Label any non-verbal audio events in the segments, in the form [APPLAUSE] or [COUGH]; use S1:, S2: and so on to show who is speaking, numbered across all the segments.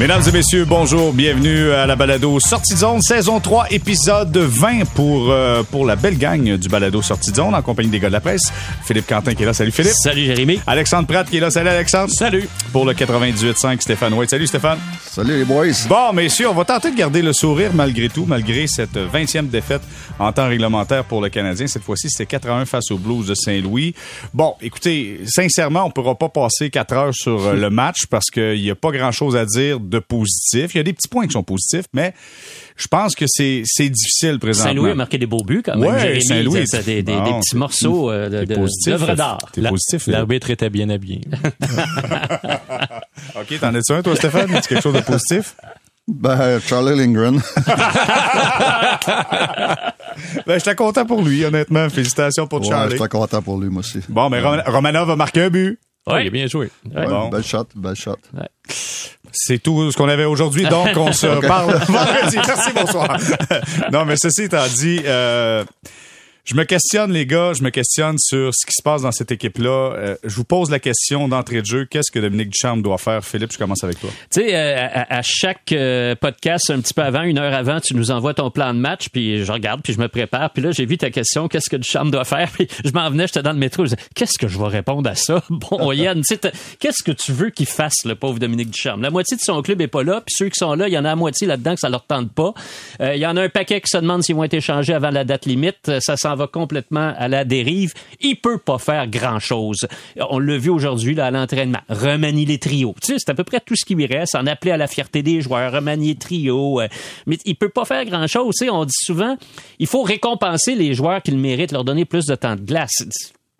S1: Mesdames et messieurs, bonjour, bienvenue à la balado Sortie de zone, saison 3, épisode 20 pour, euh, pour la belle gang du balado Sortie de zone en compagnie des gars de la presse. Philippe Quentin qui est là, salut Philippe.
S2: Salut Jérémy.
S1: Alexandre Pratt qui est là, salut Alexandre.
S2: Salut.
S1: Pour le 98.5, Stéphane White. Salut Stéphane.
S3: Salut les boys.
S1: Bon, messieurs, on va tenter de garder le sourire malgré tout, malgré cette 20e défaite en temps réglementaire pour le Canadien. Cette fois-ci, c'était 4 à 1 face aux Blues de Saint-Louis. Bon, écoutez, sincèrement, on pourra pas passer 4 heures sur euh, le match parce qu'il n'y a pas grand-chose à dire de positif. Il y a des petits points qui sont positifs, mais je pense que c'est difficile présentement.
S2: Saint-Louis a marqué des beaux buts quand même.
S1: Ouais, Saint-Louis.
S2: C'est des, des, des, petits morceaux euh, d'œuvres d'art.
S1: T'es positif.
S4: L'arbitre était bien habillé. [LAUGHS]
S1: OK, t'en es-tu un, toi, Stéphane? As-tu quelque chose de positif?
S3: Ben, Charlie Lindgren. [LAUGHS]
S1: ben, j'étais content pour lui, honnêtement. Félicitations pour
S3: ouais,
S1: Charlie.
S3: j'étais content pour lui, moi aussi.
S1: Bon, mais Rom- Romanov a marqué un but.
S4: Ouais, il a bien joué.
S3: Ouais,
S1: Bon.
S3: Belle shot, belle shot.
S1: C'est tout ce qu'on avait aujourd'hui, donc on se [LAUGHS] reparle vendredi. Merci, bonsoir. [LAUGHS] non, mais ceci étant dit, euh, je me questionne, les gars, je me questionne sur ce qui se passe dans cette équipe-là. Euh, je vous pose la question d'entrée de jeu. Qu'est-ce que Dominique Ducharme doit faire? Philippe, je commence avec toi.
S2: Tu sais, euh, à, chaque euh, podcast, un petit peu avant, une heure avant, tu nous envoies ton plan de match, puis je regarde, puis je me prépare. Puis là, j'ai vu ta question, qu'est-ce que Duchamp doit faire? [LAUGHS] Puis je m'en venais, j'étais dans le métro, je disais, qu'est-ce que je vais répondre à ça? [LAUGHS] Bon, Yann, qu'est-ce que tu veux qu'il fasse, le pauvre Dominique Ducharme? La moitié de son club est pas là, puis ceux qui sont là, il y en a la moitié là-dedans que ça leur tente pas. Il y en a un paquet qui se demande s'ils vont être échangés avant la date limite. Ça va complètement à la dérive. Il peut pas faire grand-chose. On l'a vu aujourd'hui là, à l'entraînement. Remanier les trios. Tu sais, c'est à peu près tout ce qui lui reste. En appeler à la fierté des joueurs, remanier trio. euh, mais il peut pas faire grand-chose. Tu sais, on dit souvent, il faut récompenser les joueurs qui le méritent, leur donner plus de temps de glace.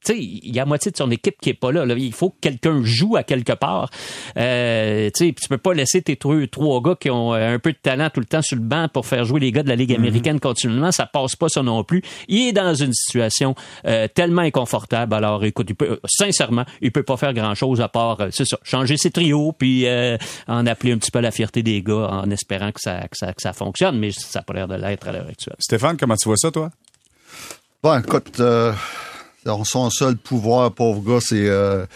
S2: Tu sais, il y a la moitié de son équipe qui est pas là. là. Il faut que quelqu'un joue à quelque part. Euh, tu sais, puis tu peux pas laisser tes trois, trois gars qui ont euh, un peu de talent tout le temps sur le banc pour faire jouer les gars de la Ligue américaine continuellement. Ça passe pas ça non plus. Il est dans une situation euh, tellement inconfortable. Alors, écoute, il peut, sincèrement, il peut pas faire grand-chose à part, euh, c'est ça, changer ses trios puis euh, en appeler un petit peu à la fierté des gars en espérant que ça, que ça, que ça fonctionne. Mais ça n'a pas l'air de l'être à l'heure actuelle.
S1: Stéphane, comment tu vois ça, toi?
S3: Bon, écoute, euh, son seul pouvoir, pauvre gars, c'est euh,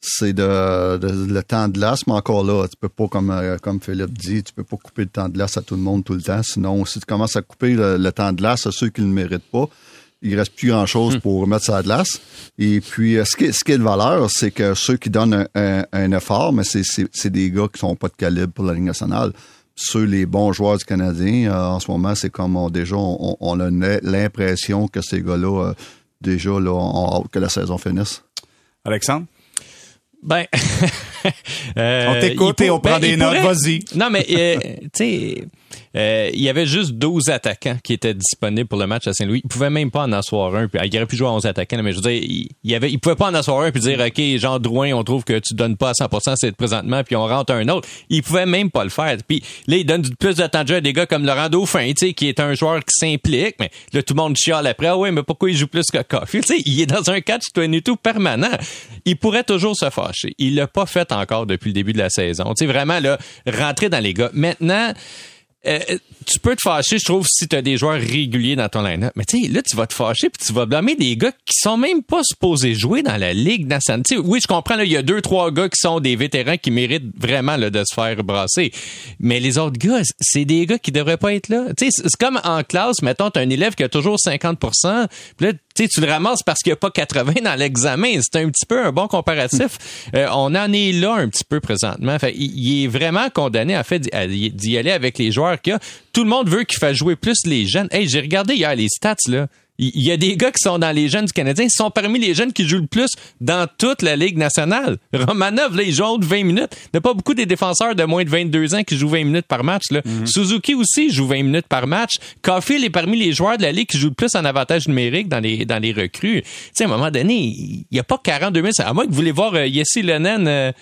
S3: c'est de, de- le temps de glace, mais encore là, tu peux pas, comme, euh, comme Philippe dit, tu peux pas couper le temps de glace à tout le monde tout le temps. Sinon, si tu commences à couper le, le temps de glace à ceux qui ne le méritent pas, il reste plus grand-chose pour mettre ça à glace. Et puis, euh, ce qui, ce qui est de valeur, c'est que ceux qui donnent un, un- un effort, mais c'est- des gars qui sont pas de calibre pour la Ligue nationale. Ceux, les bons joueurs du Canadien, euh, en ce moment, c'est comme on, déjà, on, on a l'impression que ces gars-là, euh, déjà, là, hâte que la saison finisse?
S1: Alexandre?
S4: Ben, [LAUGHS] euh,
S1: On t'écoute et on prend
S4: ben,
S1: des notes,
S4: pourrait-
S1: vas-y.
S4: Non, mais, euh, [LAUGHS] tu sais, euh, il y avait juste 12 attaquants qui étaient disponibles pour le match à Saint-Louis. Il pouvait même pas en asseoir un. Puis, il aurait pu jouer à 11 attaquants, mais je veux dire, il, il, avait, il pouvait pas en asseoir un puis dire, OK, Jean Drouin, on trouve que tu donnes pas à 100% c'est présentement, puis on rentre un autre. Il pouvait même pas le faire. Puis là, il donne plus jeu à des gars comme Laurent Dauphin, tu sais, qui est un joueur qui s'implique, mais là, tout le monde chiale après. Ah ouais, mais pourquoi il joue plus que Caulfield? Tu sais, il est dans un catch 22 permanent. Il pourrait toujours se fâcher. Il l'a pas fait encore depuis le début de la saison. Tu sais, vraiment, là, rentrer dans les gars. Maintenant, euh, tu peux te fâcher, je trouve, si tu as des joueurs réguliers dans ton line-up. Mais tu sais, là, tu vas te fâcher puis tu vas blâmer des gars qui sont même pas supposés jouer dans la Ligue nationale. Oui, je comprends, là, il y a deux, trois gars qui sont des vétérans qui méritent vraiment là, de se faire brasser. Mais les autres gars, c'est des gars qui devraient pas être là. C'est comme en classe, mettons, tu un élève qui a toujours 50 puis là, sais, tu le ramasses parce qu'il n'y a pas 80 dans l'examen. C'est un petit peu un bon comparatif. Euh, on en est là un petit peu présentement. Fait, il, il est vraiment condamné, en fait, d'y- aller avec les joueurs qu'il y a. Tout le monde veut qu'il fasse jouer plus les jeunes. Hey, j'ai regardé hier les stats, là. Il y a des gars qui sont dans les jeunes du Canadien, ils sont parmi les jeunes qui jouent le plus dans toute la Ligue nationale. Romanov, là, il joue entre 20 minutes. Il n'y a pas beaucoup des défenseurs de moins de 22 ans qui jouent 20 minutes par match. Là. Suzuki aussi joue 20 minutes par match. Caulfield est parmi les joueurs de la Ligue qui jouent le plus en avantage numérique dans les, dans les recrues. Tu sais, à un moment donné, il n'y a pas 42 minutes. À moins que vous voulez voir euh, Yessi Lennon euh,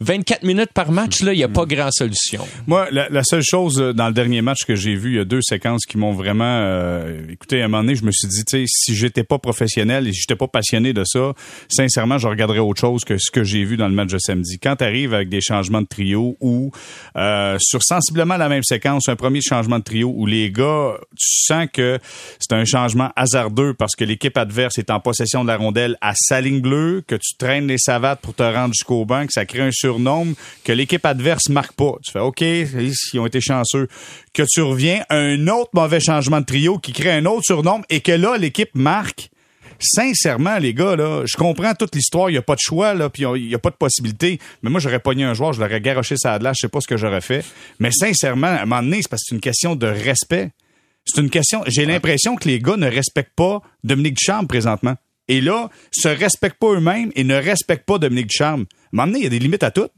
S4: 24 minutes par match, là, il n'y a pas grand solution.
S1: Moi, la, seule chose euh, dans le dernier match que j'ai vu, il y a deux séquences qui m'ont vraiment. euh, écoutez, à un moment donné, je me suis dit, si j'étais pas professionnel et si j'étais pas passionné de ça, sincèrement, je regarderais autre chose que ce que j'ai vu dans le match de samedi. Quand tu arrives avec des changements de trio ou euh, sur sensiblement la même séquence, un premier changement de trio où les gars, tu sens que c'est un changement hasardeux parce que l'équipe adverse est en possession de la rondelle à sa ligne bleue, que tu traînes les savates pour te rendre jusqu'au banc, que ça crée un surnombre, que l'équipe adverse marque pas. Tu fais OK, ils ont été chanceux. Que tu reviens un autre mauvais changement de trio qui crée un autre surnombre et que là, l'équipe marque. Sincèrement, les gars, là, je comprends toute l'histoire, il n'y a pas de choix, là, puis il n'y a pas de possibilité. Mais moi, j'aurais pogné un joueur, je l'aurais garoché sa là, je sais pas ce que j'aurais fait. Mais sincèrement, à un moment donné, c'est parce que c'est une question de respect. C'est une question. J'ai l'impression que les gars ne respectent pas Dominique Ducharme présentement. Et là, se respectent pas eux-mêmes et ne respectent pas Dominique Ducharme. Donné, il y a des limites à tout.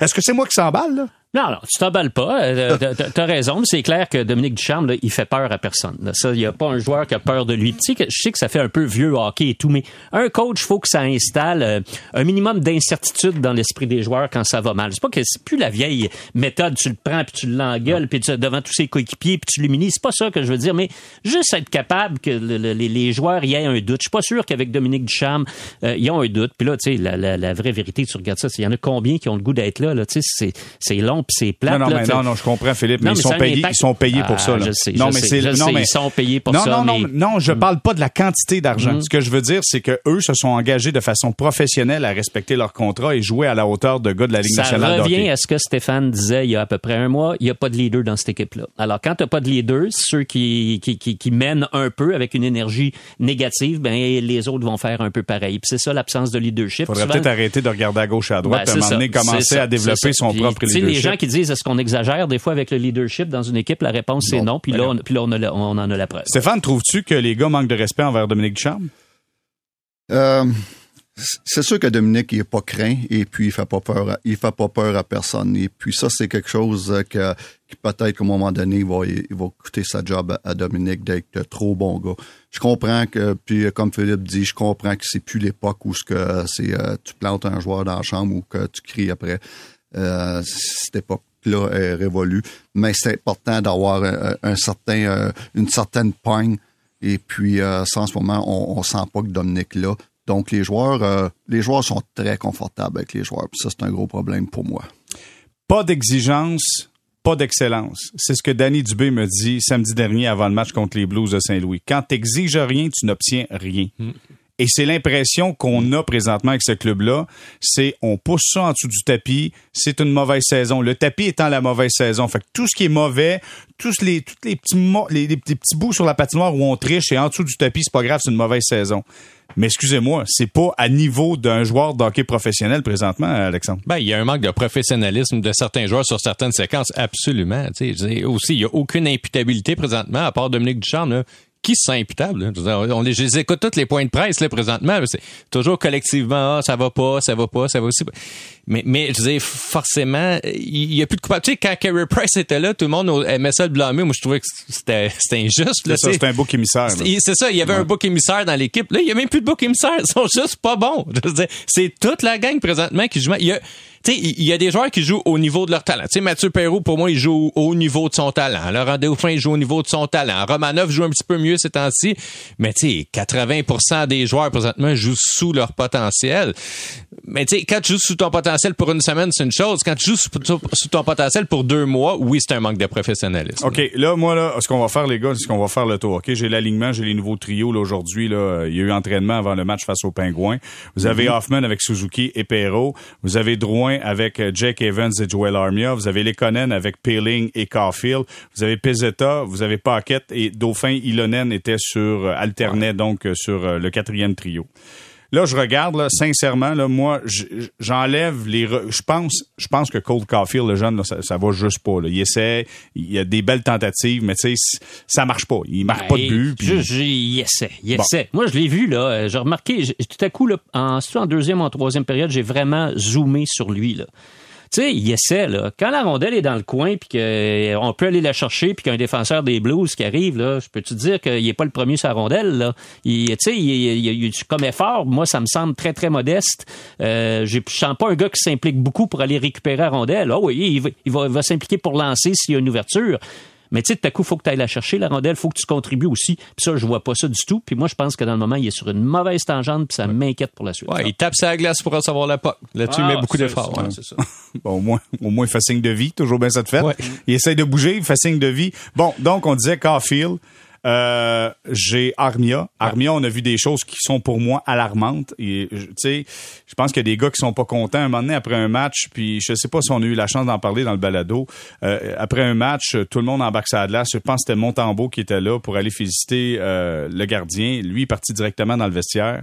S1: Est-ce que c'est moi qui s'emballe, là?
S2: Non, non, tu t'emballes pas. Euh, T'as raison, mais c'est clair que Dominique Ducharme, là, il fait peur à personne. Ça, il n'y a pas un joueur qui a peur de lui. Tu sais, je sais que ça fait un peu vieux hockey et tout, mais un coach, faut que ça installe euh, un minimum d'incertitude dans l'esprit des joueurs quand ça va mal. C'est pas que c'est plus la vieille méthode, tu le prends puis tu l'engueules puis tu, devant tous ses coéquipiers puis tu l'humilies. C'est pas ça que je veux dire, mais juste être capable que les, joueurs y aient un doute. Je suis pas sûr qu'avec Dominique Ducharme, euh, ils ont un doute. Puis là, tu sais, la, la, vraie vérité, tu regardes ça, il y en a combien qui ont le goût d'être là, là. Tu sais, c'est long c'est
S1: Non, non, mais non, non, je comprends, Philippe, mais, ils, sont payés, ils sont payés pour ça.
S2: Ah, je sais, non, mais c'est, non, mais ils sont payés pour
S1: non,
S2: ça.
S1: Non, non, non, je mm. parle pas de la quantité d'argent. Mm. Ce que je veux dire, c'est que eux se sont engagés de façon professionnelle à respecter leur contrat et jouer à la hauteur de gars de la Ligue nationale.
S2: Ça revient à ce que Stéphane disait il y a à peu près un mois. Il n'y a pas de leader dans cette équipe-là. Alors, quand tu n'as pas de leader, ceux qui, qui, qui, qui, mènent un peu avec une énergie négative, ben les autres vont faire un peu pareil. Puis c'est ça l'absence de leadership.
S1: Faudrait peut-être arrêter de regarder à gauche et à droite, ben, à un moment donné, commencer à développer son propre leadership.
S2: Gens qui disent est-ce qu'on exagère des fois avec le leadership dans une équipe, la réponse c'est non. Puis là, on, puis là on, on, en a la preuve.
S1: Stéphane, trouves-tu que les gars manquent de respect envers Dominique Ducharme?
S3: Euh, c'est sûr que Dominique il est pas craint et puis il fait pas peur, à, il fait pas peur à personne. Et puis ça c'est quelque chose que, qui peut-être qu'à un moment donné il va, il va coûter sa job à, Dominique d'être trop bon gars. Je comprends que puis comme Philippe dit, je comprends que c'est plus l'époque où ce que c'est euh, tu plantes un joueur dans la chambre ou que tu cries après. Euh, cette époque-là est révolue, mais c'est important d'avoir un, certain, euh, une certaine poigne. Et puis, euh, ça, en ce moment, on, on sent pas que Dominique là. Donc, les joueurs, euh, les joueurs sont très confortables avec les joueurs. Puis ça, c'est un gros problème pour moi.
S1: Pas d'exigence, pas d'excellence. C'est ce que Danny Dubé me dit samedi dernier avant le match contre les Blues de Saint-Louis. Quand tu n'exiges rien, tu n'obtiens rien. Hmm. Et c'est l'impression qu'on a présentement avec ce club-là. C'est on pousse ça en dessous du tapis. C'est une mauvaise saison. Le tapis étant la mauvaise saison. Fait que tout ce qui est mauvais, tous les, les petits, les, les, petits bouts sur la patinoire où on triche et en dessous du tapis, c'est pas grave, c'est une mauvaise saison. Mais excusez-moi, c'est pas à niveau d'un joueur d'hockey professionnel présentement, Alexandre.
S4: Ben, il y a un manque de professionnalisme de certains joueurs sur certaines séquences, absolument. Tu sais, aussi, il y a aucune imputabilité présentement, à part Dominique Ducharme, là, qui sont imputables. On les, je les écoute tous les points de presse là, présentement. C'est toujours collectivement, ah, ça va pas, ça va pas, ça va aussi. Mais, mais je disais, forcément, il y a plus de coupable. Tu sais, quand Carey Price était là, tout le monde aimait ça le blâmer. Moi, je trouvais que c'était injuste.
S1: C'est ça, c'était un bouc émissaire.
S4: C'est ça, il y avait un bouc émissaire dans l'équipe. Là, il y a même plus de bouc émissaire. Ils sont juste pas bons. C'est toute la gang présentement qui joue. Il y a, tu sais, il y a des joueurs qui jouent au niveau de leur talent. Tu sais, Mathieu Perrault, pour moi, il joue au niveau de son talent. Laurent Dauphin, il joue au niveau de son talent. Romanov joue un petit peu mieux ces temps-ci. Mais tu sais, 80% des joueurs présentement jouent sous leur potentiel. Mais tu sais, quand tu joues sous ton potentiel pour une semaine, c'est une chose. Quand tu joues sous, ton potentiel pour deux mois, oui, c'est un manque de professionnalisme.
S1: OK, là, moi, là, ce qu'on va faire, les gars, c'est qu'on va faire le tour. OK, j'ai l'alignement, j'ai les nouveaux trios, là, aujourd'hui, là. Il y a eu entraînement avant le match face aux Pingouins. Vous avez mm-hmm. Hoffman avec Suzuki et Perrault. Vous avez Drouin avec euh, Jake Evans et Joel Armia. Vous avez Lekonen avec Peeling et Caulfield. Vous avez Pizzetta, vous avez Paquette et Dauphin Ilonen était sur, euh, alternait donc euh, sur le quatrième trio. Là, je regarde, là, sincèrement, là, moi, j'enlève les. Je pense, je pense que Cold Caulfield, le jeune, là, ça, ça va juste pas. Là. Il essaie, il y a des belles tentatives, mais tu sais, ça marche pas. Il marque pas de ben, but.
S2: Puis... il essaie, il essaie. Moi, je l'ai vu là. J'ai remarqué, tout à coup, là, en, en deuxième en troisième période, j'ai vraiment zoomé sur lui là. Tu sais, il essaie, là. Quand la rondelle est dans le coin, puis qu'on euh, peut aller la chercher, puis qu'il y a un défenseur des Blues qui arrive, là, je peux te dire qu'il n'est pas le premier sur la rondelle, là? Tu sais, il, il, il, comme effort, moi, ça me semble très, très modeste. Euh, je sens pas un gars qui s'implique beaucoup pour aller récupérer la rondelle. Oh oui, il va, va s'impliquer pour lancer s'il y a une ouverture. Mais tu sais, tout à coup, faut que tu ailles la chercher, la rondelle, faut que tu contribues aussi. Puis ça, je vois pas ça du tout. Puis moi, je pense que dans le moment, il est sur une mauvaise tangente, puis ça m'inquiète pour la suite.
S4: Ouais, il tape sa glace pour recevoir la POC. Là-dessus, il met ah, beaucoup d'efforts.
S1: c'est ça. [LAUGHS] bon, au moins, au moins, il fait signe de vie, toujours bien ça de fait. Il essaye de bouger, il fait signe de vie. Bon, donc, on disait Caulfield, Euh, j'ai Armia. Armia, on a vu des choses qui sont pour moi alarmantes. Et tu sais, je pense qu'il y a des gars qui sont pas contents. Un moment donné, après un match, puis je sais pas si on a eu la chance d'en parler dans le balado. Euh, après un match, tout le monde embarque sa glace. Je pense que c'était Montembeau qui était là pour aller féliciter euh, le gardien. Lui, est parti directement dans le vestiaire.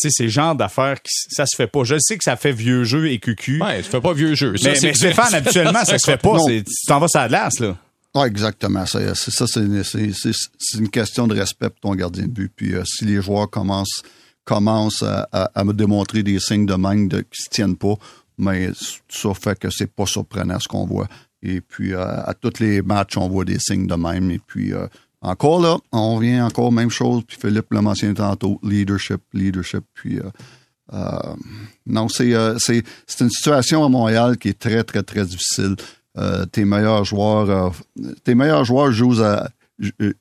S1: Tu sais, c'est le genre d'affaires qui ça se fait pas. Je sais que ça fait vieux jeu et cucu.
S4: Ouais, ça fait pas vieux jeu. Ça,
S1: mais,
S4: c'est-
S1: mais [LAUGHS] Stéphane, habituellement, ça se fait pas. Tu t'en vas la glace, là.
S3: Ouais, exactement. C'est c'est ça, c'est une question de respect pour ton gardien de but. Puis euh, si les joueurs commencent commencent à, me démontrer des signes de manque de, qui se tiennent pas, mais ça fait que c'est pas surprenant ce qu'on voit. Et puis euh, à tous les matchs, on voit des signes de même. Et puis euh, encore là, on vient encore même chose. Puis Philippe l'a mentionné tantôt, leadership, leadership. Puis non, c'est une situation à Montréal qui est très très très difficile. Euh, tes meilleurs joueurs, euh, tes meilleurs joueurs jouent à, euh,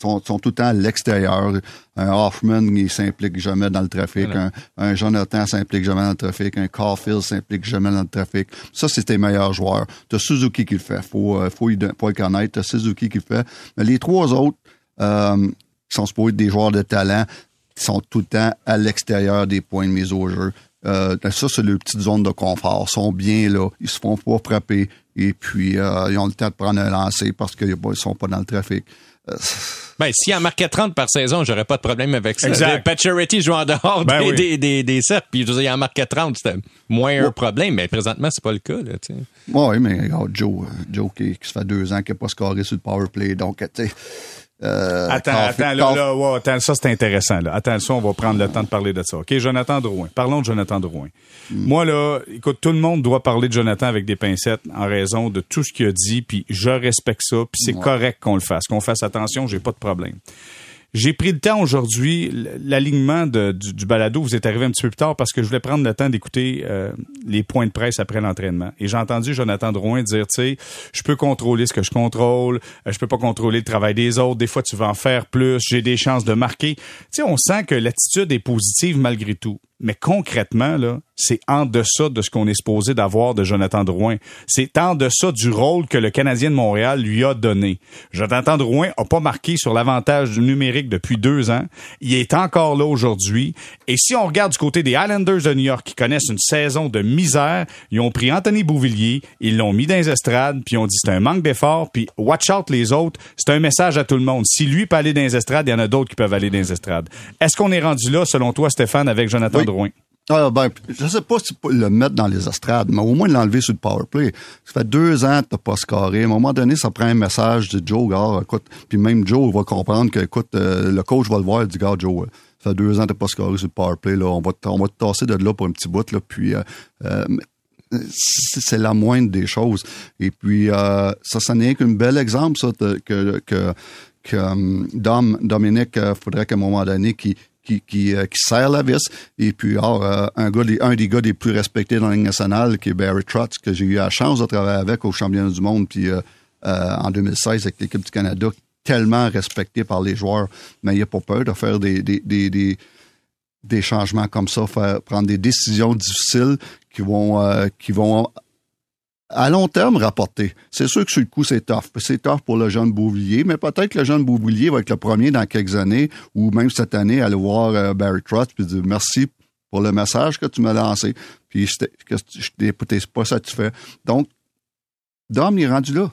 S3: sont, sont tout le temps à l'extérieur. Un Hoffman, il s'implique jamais dans le trafic.
S4: Voilà.
S3: Un, un Jonathan s'implique jamais dans le trafic. Un Caulfield s'implique jamais dans le trafic. Ça, c'est tes meilleurs joueurs. T'as Suzuki qui le fait. Faut, faut, y faut le connaître. T'as Suzuki qui le fait. Mais les trois autres, euh, qui sont supposés être des joueurs de talent, qui sont tout le temps à l'extérieur des points de mise au jeu. Euh, ça, c'est leur petite zone de confort. Ils sont bien là. Ils se font pas frapper. Et puis, euh, ils ont le temps de prendre un lancer parce qu'ils ne sont pas dans le trafic. Euh,
S4: Ben, s'il en marquait 30 par saison, j'aurais pas de problème avec ça.
S1: Exact.
S4: Pacioretty joue en dehors
S1: Ben
S4: des,
S1: oui.
S4: des, des, des cercles, puis je veux dire, il en marquait 30, c'était moins un problème, mais présentement, c'est pas le cas, là,
S3: oui, mais regarde, Joe, Joe qui, qui se fait deux ans qu'il n'a pas scoré sur le power play. Donc, tu sais. Euh,
S1: Attends, attends, là, là, ouais, attends, ça c'est intéressant. Là. Attends, ça, on va prendre le temps de parler de ça. OK, Jonathan Drouin. Parlons de Jonathan Drouin. Moi, là, écoute, tout le monde doit parler de Jonathan avec des pincettes en raison de tout ce qu'il a dit, puis je respecte ça, puis c'est correct qu'on le fasse, qu'on fasse attention, j'ai pas de problème. J'ai pris le temps aujourd'hui, l'alignement du, balado, vous êtes arrivé un petit peu plus tard parce que je voulais prendre le temps d'écouter euh, les points de presse après l'entraînement. Et j'ai entendu Jonathan Drouin dire, tu sais, je peux contrôler ce que je contrôle, euh, je peux pas contrôler le travail des autres, des fois tu vas en faire plus, j'ai des chances de marquer. Tu sais, on sent que l'attitude est positive malgré tout. Mais concrètement, là, c'est en deçà de ce qu'on est supposé d'avoir de Jonathan Drouin. C'est en deçà du rôle que le Canadien de Montréal lui a donné. Jonathan Drouin a pas marqué sur l'avantage numérique depuis deux ans. Il est encore là aujourd'hui. Et si on regarde du côté des Islanders de New York qui connaissent une saison de misère, ils ont pris Anthony Bouvillier, ils l'ont mis dans les estrades, puis ont dit c'est un manque d'effort, puis watch out les autres. C'est un message à tout le monde. Si lui peut aller dans les estrades, il y en a d'autres qui peuvent aller dans les estrades. Est-ce qu'on est rendu là, selon toi, Stéphane, avec Jonathan
S3: Oui.
S1: Drouin?
S3: Ah, ben, je sais pas si tu peux le mettre dans les estrades, mais au moins l'enlever sur le power play. Ça fait deux ans que t'as pas scoré. À un moment donné, ça prend un message de Joe, gars, écoute, puis même Joe va comprendre que, écoute, euh, le coach va le voir, il dit, gars, Joe, ça fait deux ans que t'as pas scoré sur le power play, là, on va, on va te tasser de là pour un petit bout, là, puis, euh, euh, c'est la moindre des choses. Et puis, euh, ça, ça n'est qu'un bel exemple, ça, que, que, que Dom, Dominique, faudrait qu'à un moment donné, qui qui, qui, euh, qui serre la vis. Et puis, euh, un, des- gars des plus respectés dans la Ligue nationale, qui est Barry Trotz, que j'ai eu la chance de travailler avec au championnat du monde, puis euh, en 2016 avec l'équipe du Canada, tellement respecté par les joueurs, mais il n'a pas peur de faire des, changements comme ça, faire, prendre des décisions difficiles qui vont à long terme rapporter. C'est sûr que sur le coup, c'est tough. C'est tough pour le jeune Bouvillier, mais peut-être que le jeune Bouvillier va être le premier dans quelques années ou même cette année à aller voir euh, Barry Trotz puis dire merci pour le message que tu m'as lancé. Puis que je n'étais pas satisfait. Donc, Dom, est rendu là.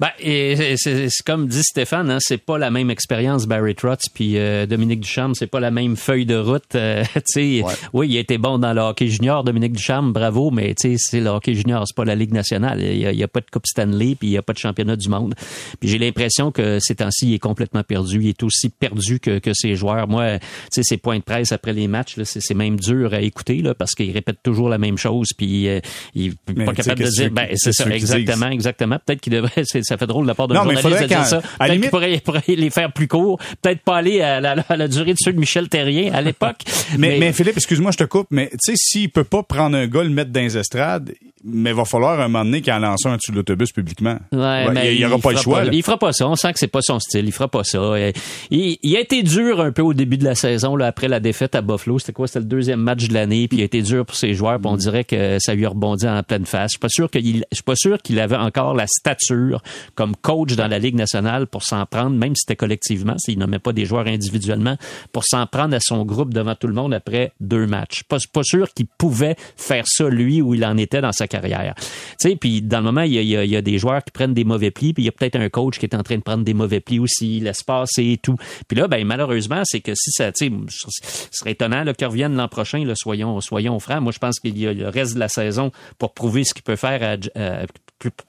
S2: Ben, et c'est c'est comme dit Stéphane, hein, c'est pas la même expérience Barry Trotz puis euh, Dominique Ducharme, c'est pas la même feuille de route. euh, [LAUGHS] tu sais,
S3: Ouais.
S2: oui, il a été bon dans le hockey junior, Dominique Ducharme, bravo, mais tu sais, c'est le hockey junior, c'est pas la Ligue nationale. Il y a, a pas de Coupe Stanley puis il y a pas de championnat du monde. Puis j'ai l'impression que ces temps-ci, il est complètement perdu. Il est aussi perdu que, que ses joueurs. Moi, tu sais, ses points de presse après les matchs, là, c'est c'est même dur à écouter là, parce qu'il répète toujours la même chose puis euh, il pas capable de dire. Ben, c'est ça, exactement, exactement. Peut-être qu'il devrait. Ça fait drôle de la part
S1: Non, mais
S2: journaliste de dire ça.
S1: à limite-
S2: qu'il pourrait, les faire plus courts. Peut-être pas aller à la, à la durée de ceux de Michel Terrien à l'époque. [LAUGHS]
S1: Mais, mais Philippe, excuse-moi, je te coupe, mais tu sais, s'il peut pas prendre un gars, le mettre dans les estrades, mais il va falloir un moment donné qu'il en lance un dessus de l'autobus publiquement.
S2: Ouais, mais
S1: il n'y aura pas le
S2: fera
S1: choix. là.
S2: il fera pas ça. On sent que c'est pas son style. Il fera pas ça. Euh, Il, il a été dur un peu au début de la saison, là, après la défaite à Buffalo. C'était quoi? C'était le deuxième match de l'année. Puis il a été dur pour ses joueurs. Puis on dirait que ça lui a rebondi en pleine face. Je suis pas sûr qu'il, je suis pas sûr qu'il avait encore la stature comme coach dans la Ligue nationale pour s'en prendre, même si c'était collectivement, s'il nommait pas des joueurs individuellement, pour s'en prendre à son groupe devant tout le monde après deux matchs. Pas, pas sûr qu'il pouvait faire ça lui où il en était dans sa carrière. Tu sais, puis dans le moment, il y, a, des joueurs qui prennent des mauvais plis, puis il y a peut-être un coach qui est en train de prendre des mauvais plis aussi, passer et tout. Puis là, ben malheureusement, c'est que si ça, tu sais, ce serait étonnant là, qu'il revienne l'an prochain, soyons, soyons francs. Moi, je pense qu'il y a le reste de la saison pour prouver ce qu'il peut faire à,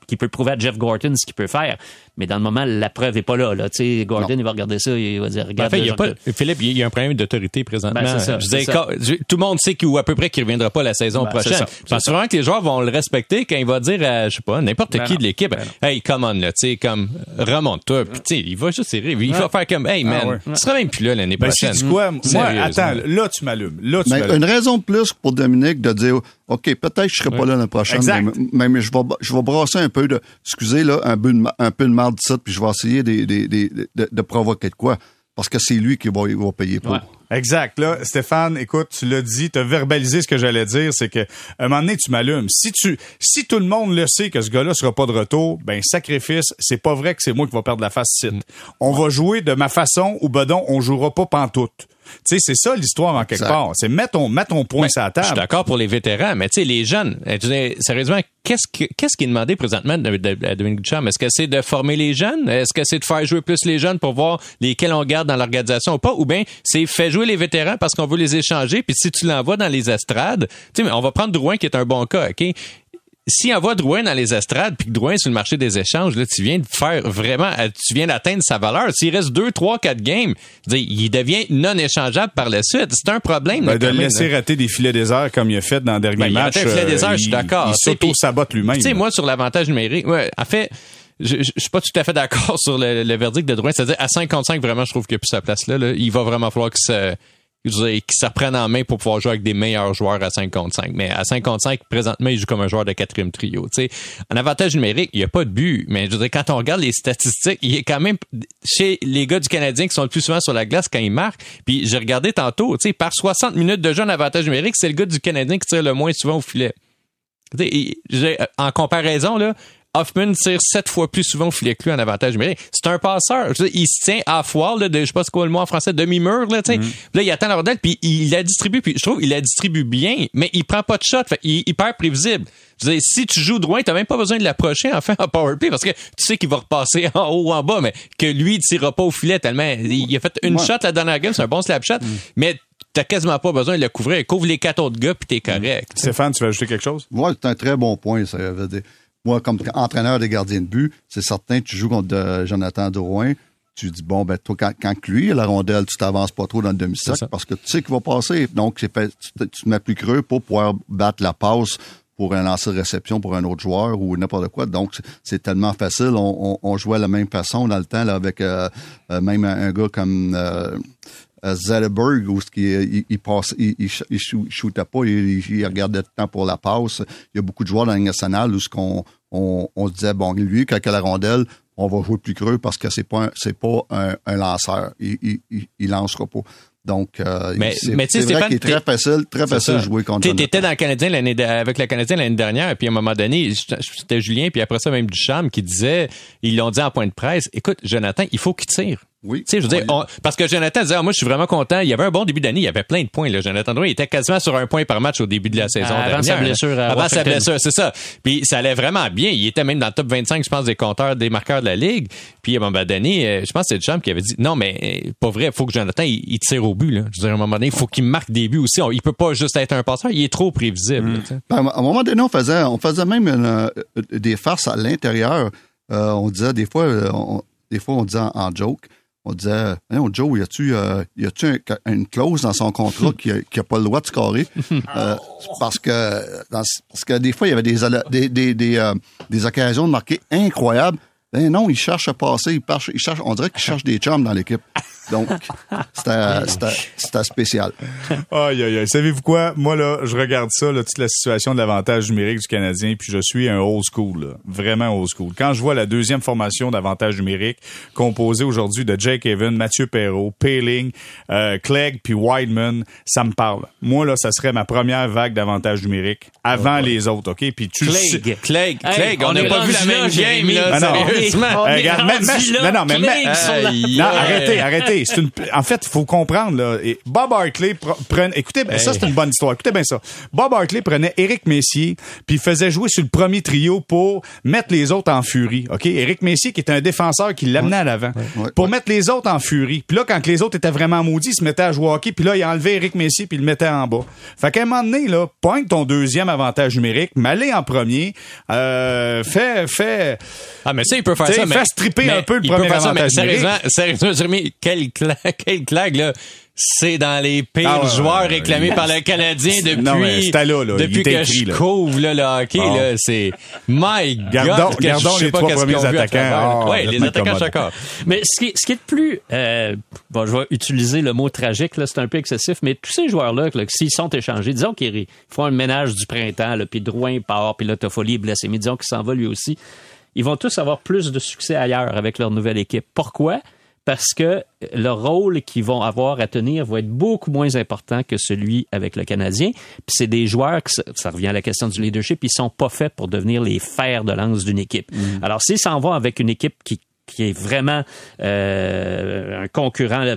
S2: qu'il peut prouver à Jeff Gorton ce qu'il peut faire. Mais dans le moment, la preuve est pas là. là. Tu sais, Gordon, il va regarder ça et il va dire,
S4: En
S2: regarde.
S4: fait, il y a pas,
S2: Jean-
S4: Philippe, il y a un problème d'autorité présentement.
S2: Ben, ça,
S4: Je disais, quand- tout le monde sait qu'à à peu près qu'il reviendra pas la saison
S2: Ben,
S4: prochaine.
S2: ça,
S4: Je pense vraiment que les joueurs vont le respecter quand il va dire à, je sais pas, n'importe
S2: Ben
S4: qui
S2: non,
S4: de l'équipe,
S2: ben
S4: hey, come on, là, tu sais, comme, remonte-toi. Puis, tu sais, il va juste serrer. Il va faire comme, hey, man,
S1: Ah ouais.
S4: tu seras même plus là l'année
S1: Ben,
S4: prochaine.
S1: c'est quoi? Moi, attends, là, tu m'allumes. Là, tu
S3: Mais
S1: m'allumes.
S3: une raison de plus pour Dominique de dire OK, peut-être que je serai pas là l'année prochaine,
S1: Exact.
S3: mais, je, vais, je vais brasser un peu de excusez là, un peu de, un peu de marde ça, puis je vais essayer de, de, de, de, de provoquer de quoi. Parce que c'est lui qui va, payer pour.
S2: Ouais.
S1: Exact. Là, Stéphane, écoute, tu l'as dit, tu as verbalisé ce que j'allais dire, c'est que à un moment donné, tu m'allumes. Si tu, si tout le monde le sait que ce gars-là sera pas de retour, ben sacrifice, c'est pas vrai que c'est moi qui va perdre la face site. On va jouer de ma façon ou bedon, on jouera pas pantoute. Tu sais, c'est ça l'histoire en quelque
S3: Exact.
S1: part. C'est mets ton, mets ton point sur la
S4: Je suis
S1: table.
S4: d'accord pour les vétérans, mais tu sais, les jeunes, dire, sérieusement, qu'est-ce que- qu'est-ce qui est demandé présentement de, de, à Dominique? Est-ce que c'est de former les jeunes? Est-ce que c'est de faire jouer plus les jeunes pour voir lesquels on garde dans l'organisation ou pas? Ou bien c'est fait jouer les vétérans parce qu'on veut les échanger, puis si tu l'envoies dans les estrades, tu sais, mais on va prendre Drouin qui est un bon cas, OK? Si on voit Drouin dans les estrades, puis que Drouin sur le marché des échanges, là, tu viens de faire vraiment, euh, tu viens d'atteindre sa valeur. S'il reste 2, 3, 4 games, il devient non échangeable par la suite. C'est un problème. là,
S1: Ben, de le laisser
S4: là.
S1: rater des filets déserts comme il a fait dans le dernier
S4: Ben, il a
S1: match.
S4: raté un filet
S1: euh,
S4: désert, je suis d'accord.
S1: Il s'auto-sabote lui-même.
S4: Tu sais, moi, sur l'avantage numérique, ouais, en fait, je, je, je suis pas tout à fait d'accord [LAUGHS] sur le, le verdict de Drouin. C'est-à-dire, à 5 contre 5, vraiment, je trouve qu'il n'y a plus sa place là, là. Il va vraiment falloir je veux se reprenne en main pour pouvoir jouer avec des meilleurs joueurs à 5 contre 5. Mais à 5 contre 5, présentement, il joue comme un joueur de quatrième trio. Tu sais, en avantage numérique, il n'y a pas de but. Mais je veux dire, quand on regarde les statistiques, il est quand même chez les gars du Canadien qui sont le plus souvent sur la glace quand ils marquent. Puis j'ai regardé tantôt, par 60 minutes de jeu en avantage numérique, c'est le gars du Canadien qui tire le moins souvent au filet. Tu sais, il- j'ai- en comparaison, là, Hoffman tire sept fois plus souvent au filet que lui en avantage numérique. C'est un passeur. Je veux dire, il se tient à foire, là, de, je sais pas c'est quoi le mot en français, demi-mur, là, tu sais. Puis Là, il attend la rondelle, puis il la distribue, puis je trouve il la distribue bien, mais il prend pas de shot. Fait, il est hyper prévisible. Je veux dire, si tu joues droit, t'as même pas besoin de l'approcher, enfin, en power play, parce que tu sais qu'il va repasser [LAUGHS] en haut ou en bas, mais que lui, il tirera pas au filet tellement. Il a fait une
S3: Ouais.
S4: shot la dernière game, c'est un bon slap shot, mais t'as quasiment pas besoin de le couvrir. Il couvre les quatre autres gars, puis t'es correct.
S1: Stéphane, tu veux ajouter quelque chose?
S3: Ouais, c'est un très bon point. Ça veut dire. Moi, comme entraîneur des gardiens de but, c'est certain, tu joues contre euh, Jonathan Drouin, tu dis, bon, ben, toi, quand, quand lui a la rondelle, tu t'avances pas trop dans le demi-cercle parce que tu sais qu'il va passer. Donc, fait- tu, te, tu te mets plus creux pour pouvoir battre la passe pour un lancer de réception pour un autre joueur ou n'importe quoi. Donc, c'est- tellement facile. On, on, on jouait de la même façon dans le temps là, avec euh, euh, même un, un gars comme euh, euh, Zetterberg où il, il passe, il, il, shootait pas, il, regardait le temps pour la passe. Il y a beaucoup de joueurs dans la nationale où ce qu'on on, on se disait bon lui quand il a la rondelle, on va jouer plus creux parce que c'est pas un, c'est pas un, un lanceur. Il, il, lancera pas. Donc, euh,
S4: Mais-
S3: c'est
S4: mais tu
S3: c'est vrai qu'il est très facile, très facile de jouer contre.
S4: T'étais dans le Canadien l'année de- avec le Canadien l'année dernière, puis à un moment donné, c'était Julien, puis après ça même Ducharme qui disait, ils l'ont dit en point de presse, écoute, Jonathan, il faut qu'il tire.
S3: Oui.
S4: Tu sais, je veux dire, on- parce que Jonathan disait, ah, moi, je suis vraiment content. Il y avait un bon début d'année. Il y avait plein de points, là. Jonathan Drouin, il était quasiment sur un point par match au début de la saison
S2: Avant
S4: dernière.
S2: sa blessure à
S4: Avant sa blessure, c'est ça. Puis ça allait vraiment bien. Il était même dans le top 25, je pense, des compteurs, des marqueurs de la Ligue. Puis à un moment donné, euh, je pense que c'est le champ qui avait dit, non, mais euh, pas vrai, il faut que Jonathan, il, il tire au but, là. Je veux dire, à un moment donné, il faut qu'il marque des buts aussi. On- il peut pas juste être un passeur. Il est trop prévisible,
S2: Mm.
S4: là, sais.
S3: Ben, à un moment donné, on faisait, on faisait même une, euh, des farces à l'intérieur. Euh, on disait des fois, on, des fois on disait en, en joke, on disait, Voyons, Joe, y a-tu, euh, y a-tu un- une clause dans son contrat qui a, qui a pas le droit de scorer? [LAUGHS] Euh, parce que dans- parce que des fois il y avait des des des des, euh, des occasions de marquer incroyables. Ben non, il cherche à passer, il cherche, il cherche on dirait qu'il cherche des chums dans l'équipe. Donc, c'était- c'était c'était spécial.
S1: Aïe, aïe, aïe. Savez-vous quoi? Moi, là, je regarde ça, là, toute la situation de l'avantage numérique du Canadien, puis je suis un old school, là. Vraiment old school. Quand je vois la deuxième formation d'avantage numérique, composée aujourd'hui de Jake Evan, Mathieu Perrault, Paling, euh, Clegg, puis Wideman, ça me parle. Moi, là, ça serait ma première vague d'avantage numérique, avant les autres, OK? Puis tu
S2: Clegg.
S4: Clegg,
S2: Hey,
S4: Clegg, on n'a pas vu la même game, là,
S1: Ah non.
S4: sérieusement.
S2: Là,
S1: non, non, mais-
S4: Ouais.
S1: arrêtez, arrêtez. C'est une, en fait, il faut comprendre, là. Et Bob Hartley pre- prenait, écoutez, ben, ça, c'est une bonne histoire. Écoutez bien ça. Bob Hartley prenait Éric Messier, puis il faisait jouer sur le premier trio pour mettre les autres en furie. OK? Éric Messier, qui était un défenseur qui l'amenait à l'avant.
S3: ouais,
S1: pour
S3: ouais.
S1: mettre les autres en furie. Puis là, quand les autres étaient vraiment maudits, il se mettait à jouer au hockey, puis là, il enlevait Éric Messier, puis il le mettait en bas. Fait qu'à un moment donné, là, pointe ton deuxième avantage numérique, m'aller en premier, euh, fais, fais,
S4: Ah, mais ça, il peut faire ça. mais,
S1: fais stripper
S4: mais
S1: un peu le
S4: il peut
S1: premier
S4: faire ça, mais
S1: avantage
S4: Sérieusement,
S1: numérique.
S4: sérieusement, Jérémy, quel clag, quel clag, là. C'est dans les pires
S1: Ah ouais,
S4: joueurs réclamés
S1: ouais.
S4: par le Canadien depuis,
S1: Non, là, là.
S4: Depuis que
S1: écrit,
S4: je
S1: là.
S4: couvre le hockey. Là, c'est my
S1: Gardons-
S4: God. que
S1: gardons
S4: je sais
S1: les
S4: pas
S1: trois premiers attaquants. Ah,
S4: ouais,
S1: vous
S4: les attaquants, chacun.
S2: Mais ce qui, ce qui est de plus, euh, bon, je vais utiliser le mot tragique, là, c'est un peu excessif, mais tous ces joueurs-là, là, s'ils sont échangés, disons qu'ils font un ménage du printemps, puis Drouin part, puis Toffoli est blessé, mais disons qu'il s'en va lui aussi, ils vont tous avoir plus de succès ailleurs avec leur nouvelle équipe. Pourquoi? Parce que le rôle qu'ils vont avoir à tenir va être beaucoup moins important que celui avec le Canadien. Puis c'est des joueurs, que ça, revient à la question du leadership, ils sont pas faits pour devenir les fers de lance d'une équipe. Alors s'ils s'en vont avec une équipe qui qui est vraiment euh, un concurrent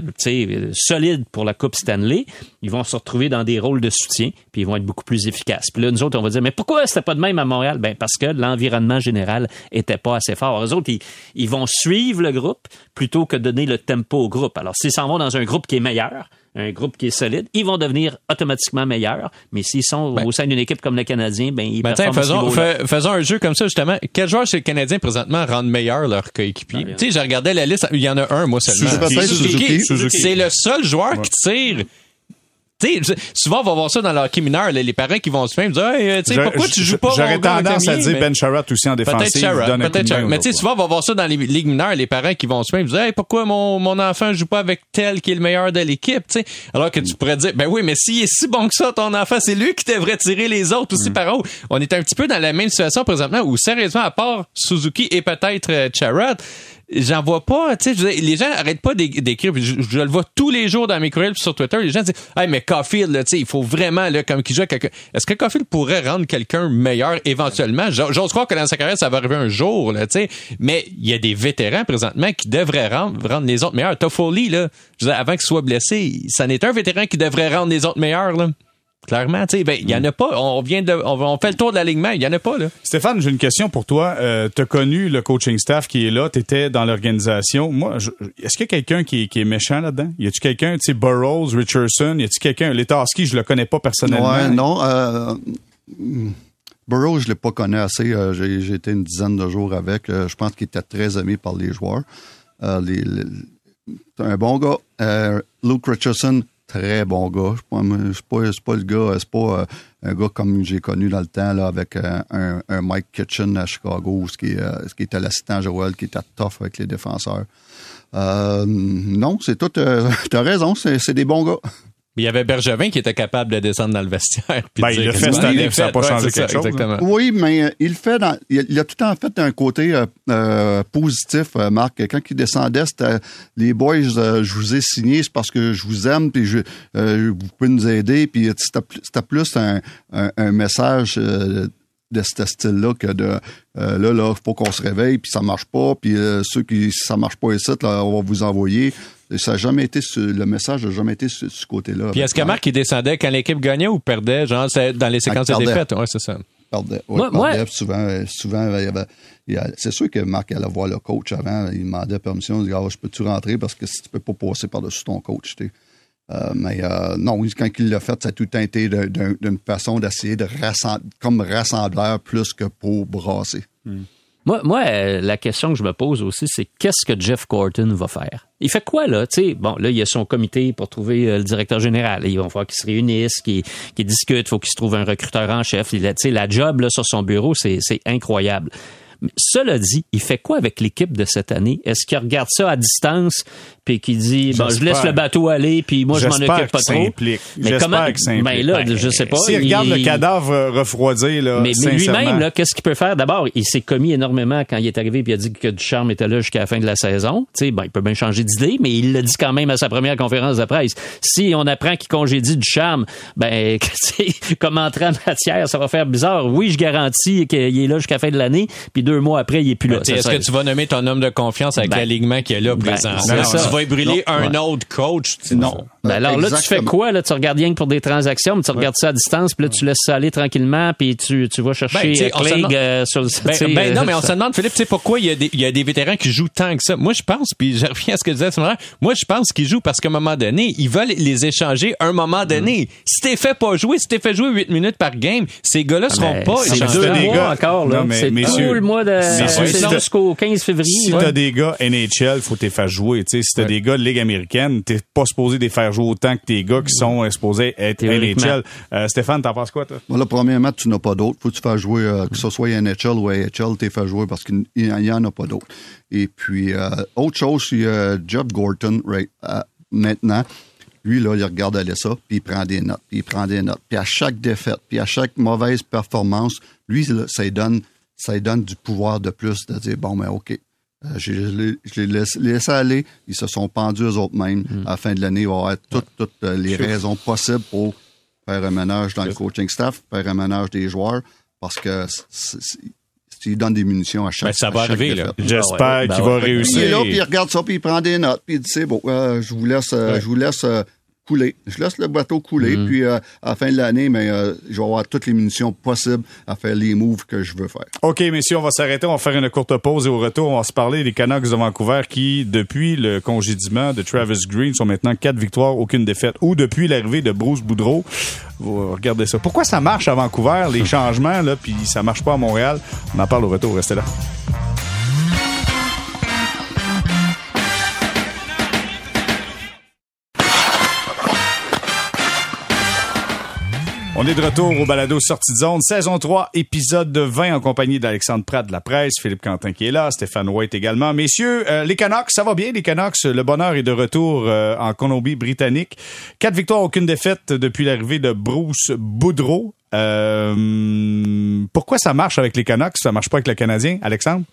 S2: solide pour la Coupe Stanley, ils vont se retrouver dans des rôles de soutien, puis ils vont être beaucoup plus efficaces. Puis là, nous autres, on va dire, mais pourquoi c'était pas de même à Montréal? Ben parce que l'environnement général était pas assez fort. Eux autres, ils, ils vont suivre le groupe plutôt que donner le tempo au groupe. Alors, s'ils s'en vont dans un groupe qui est meilleur, un groupe qui est solide, ils vont devenir automatiquement meilleurs. Mais s'ils sont
S4: Ben-
S2: au sein d'une équipe comme le Canadien, ben ils
S4: Ben,
S2: performent ce
S4: faisons, faisons un jeu comme ça, justement. Quel joueur chez le Canadien présentement rendent meilleur leur coéquipier?
S2: Ah, bien.
S4: tu sais, j'ai regardé la liste, il y en a un, moi seulement.
S3: Suzuki. Suzuki.
S4: C'est le seul joueur qui tire. Tu sais, souvent, on va voir ça dans leur hockey mineur, là, les parents qui vont se faire, ils disent, hey, euh, tu sais,
S1: J'aurais-
S4: pourquoi tu joues pas
S1: J'aurais tendance à dire Ben Sherratt aussi en défensive.
S4: Peut-être Mais tu sais, souvent, on va voir ça dans les ligues mineures, les parents qui vont se ils disent, hey, pourquoi mon, mon enfant joue pas avec tel qui est le meilleur de l'équipe, tu sais? Alors que tu pourrais dire, ben oui, mais s'il est si bon que ça, ton enfant, c'est lui qui devrait tirer les autres
S1: Mm.
S4: aussi par haut. On est un petit peu dans la même situation présentement où, sérieusement, à part Suzuki et peut-être euh, Sherrod, J'en vois pas, tu sais, les gens arrêtent pas d'é- d'écrire, je, je le vois tous les jours dans mes courriels sur Twitter, les gens disent, hey, mais Caulfield, tu sais, il faut vraiment, là, comme qu'il joue quelqu'un. Est-ce que Caulfield pourrait rendre quelqu'un meilleur éventuellement? J'ose croire que dans sa carrière, ça va arriver un jour, là, tu sais. Mais il y a des vétérans présentement qui devraient rendre, les autres meilleurs. Toffoli, là, je veux avant qu'il soit blessé, ça n'est un vétéran qui devrait rendre les autres meilleurs, là. Clairement, tu sais, ben, il y en a pas. On vient de, on, on fait le tour de l'alignement, il y en a pas, là.
S1: Stéphane, j'ai une question pour toi. Euh, tu as connu le coaching staff qui est là, tu étais dans l'organisation. Moi, je- est-ce qu'il y a quelqu'un qui, est- qui est méchant là-dedans? Y a-tu quelqu'un, tu sais, Burroughs, Richardson, y a-tu quelqu'un, Letarski, je le connais pas personnellement.
S3: Ouais, non. Euh, Burrow, je l'ai pas connu assez. Euh, j'ai, j'ai été une dizaine de jours avec. Euh, je pense qu'il était très aimé par les joueurs. Euh, les- les- c'est un bon gars. Euh, Luke Richardson, très bon gars. Je suis pas- le gars, c'est pas euh, un gars comme j'ai connu dans le temps là, avec euh, un, Mike Kitchen à Chicago, ce qui, euh, ce qui était l'assistant Joel, qui était tough avec les défenseurs. Euh, non, c'est tout. euh, [LAUGHS] t'as raison, c'est des bons gars.
S4: Il y avait Bergevin qui était capable de descendre dans le vestiaire.
S1: Ben, il
S4: que
S1: fait cette année, ça a
S4: fait.
S1: pas
S4: Ouais,
S1: changé chose.
S4: Exactement.
S3: Oui, mais euh, il fait dans, il, a, tout en fait un côté euh, euh, positif, euh, Marc. Quand il descendait, c'était les boys, euh, je vous ai signé, c'est parce que je vous aime, puis je, euh, vous pouvez nous aider, puis c'était plus- c'était plus un, un, un message euh, de ce style-là que de euh, là, là, faut qu'on se réveille, puis ça marche pas, puis euh, ceux qui si ça marche pas ici, là, on va vous envoyer. Et ça a jamais été sur- le message n'a jamais été sur ce côté-là.
S4: Puis est-ce que Marc, il descendait quand l'équipe gagnait ou perdait? Genre, c'est dans les séquences de
S3: perdait.
S4: défaites? Ouais, c'est ça.
S3: perdait. Ouais,
S2: Moi-
S3: perdait.
S2: moi-
S3: souvent, souvent, il y avait- c'est sûr que Marc allait voir le coach avant, il demandait permission, il dit ah, je peux-tu rentrer? Parce que si tu peux pas passer par-dessus ton coach, tu sais. Euh, mais euh, non, quand il l'a fait, ça a tout d'un- d'une façon d'essayer de rassembler, comme rassembleur plus que pour brasser.
S2: Moi, moi euh, la question que je me pose aussi, c'est qu'est-ce que Jeff Corton va faire? Il fait quoi, là? Tu sais, bon, là, il y a son comité pour trouver euh, le directeur général. Il va falloir qu'ils se réunissent, qu'ils qu'ils discutent, il faut qu'il se trouve un recruteur en chef. Il la job, là, sur son bureau, c'est incroyable. Mais cela dit, il fait quoi avec l'équipe de cette année? Est-ce qu'il regarde ça à distance puis qu'il dit, bon, je laisse le bateau aller puis moi, je m'en occupe pas trop?
S1: Mais comment, implique.
S2: Ben là, je sais pas.
S1: S'il regarde le cadavre refroidir, là,
S2: Mais, mais lui-même, là, qu'est-ce qu'il peut faire? D'abord, il s'est commis énormément quand il est arrivé puis il a dit que Ducharme était là jusqu'à la fin de la saison. Tu sais, ben, il peut bien changer d'idée, mais il l'a dit quand même à sa première conférence de presse. Si on apprend qu'il congédie Ducharme, ben, [LAUGHS] comme entrée en matière, ça va faire bizarre. Oui, je garantis qu'il est là jusqu'à la fin de l'année, puis deux mois après, il est plus là.
S4: Est-ce que tu vas nommer ton homme de confiance avec ben, l'alignement qui est là ben, présent? Ben, tu vas brûler un autre coach?
S3: Non.
S2: Ben alors là, tu fais quoi? Là, tu regardes rien que pour des transactions, mais tu regardes ça à distance, puis là, tu laisses ça aller tranquillement, puis tu, tu vas chercher ben, euh, sur le
S4: ben, ben, non, mais on se demande, Philippe, tu sais pourquoi il y, a des, il y a des vétérans qui jouent tant que ça? Moi, je pense, puis je reviens à ce que disais à ce moment moi, je pense qu'ils jouent parce qu'à un moment donné, ils veulent les échanger à un moment donné. Mm. Si t'es fait pas jouer, si t'es fait jouer 8 minutes par game, ces gars-là seront ah, pas
S2: C'est deux mois encore, là. C'est tout le mois de, c'est jusqu'au 15 février.
S1: Si t'as des gars NHL, faut t'es faire jouer, tu sais. Si t'as des gars de Ligue américaine, t'es pas supposé les faire jouer autant que tes gars qui sont exposés être NHL. Euh, Stéphane, t'en penses quoi, toi?
S3: Voilà, premièrement, tu n'as pas d'autres. Faut que tu fasses jouer, euh, que ce soit NHL ou AHL, t'es fait jouer parce qu'il n'y en a pas d'autres. Et puis, euh, autre chose, c'est Jeff Gorton, maintenant. Lui, là, il regarde aller ça, puis il prend des notes, puis il prend des notes. Puis à chaque défaite, puis à chaque mauvaise performance, lui, ça lui donne, ça donne du pouvoir de plus de dire, bon, mais OK, je, les laisse, aller. Ils se sont pendus eux autres mêmes. Mm. À la fin de l'année, il va y avoir toutes, les raisons possibles pour faire un ménage dans le coaching staff, faire un ménage des joueurs, parce que s'il donne des munitions à chaque
S4: ben, ça va arriver, là.
S1: J'espère ah qu'il va réussir.
S3: Il est là, puis il regarde ça, puis il prend des notes, puis il dit, c'est bon, euh, je vous laisse, euh, je vous laisse euh, couler. Je laisse le bateau couler, mm. puis euh, à la fin de l'année, mais euh, je vais avoir toutes les munitions possibles à faire les moves que je veux faire.
S1: OK, messieurs, on va s'arrêter, on va faire une courte pause et au retour, on va se parler des Canucks de Vancouver qui, depuis le congédiement de Travis Green, sont maintenant quatre victoires, aucune défaite, ou depuis l'arrivée de Bruce Boudreau. regardez ça. Pourquoi ça marche à Vancouver, les [LAUGHS] changements, là, puis ça marche pas à Montréal? On en parle au retour, restez là. On est de retour au balado Sortie de zone, saison 3, épisode 20 en compagnie d'Alexandre Pratt de la presse, Philippe Quentin qui est là, Stéphane White également. Messieurs, euh, les Canucks, ça va bien les Canucks, le bonheur est de retour euh, en Colombie-Britannique. Quatre victoires, aucune défaite depuis l'arrivée de Bruce Boudreau. Euh, pourquoi ça marche avec les Canucks, ça marche pas avec le Canadien, Alexandre?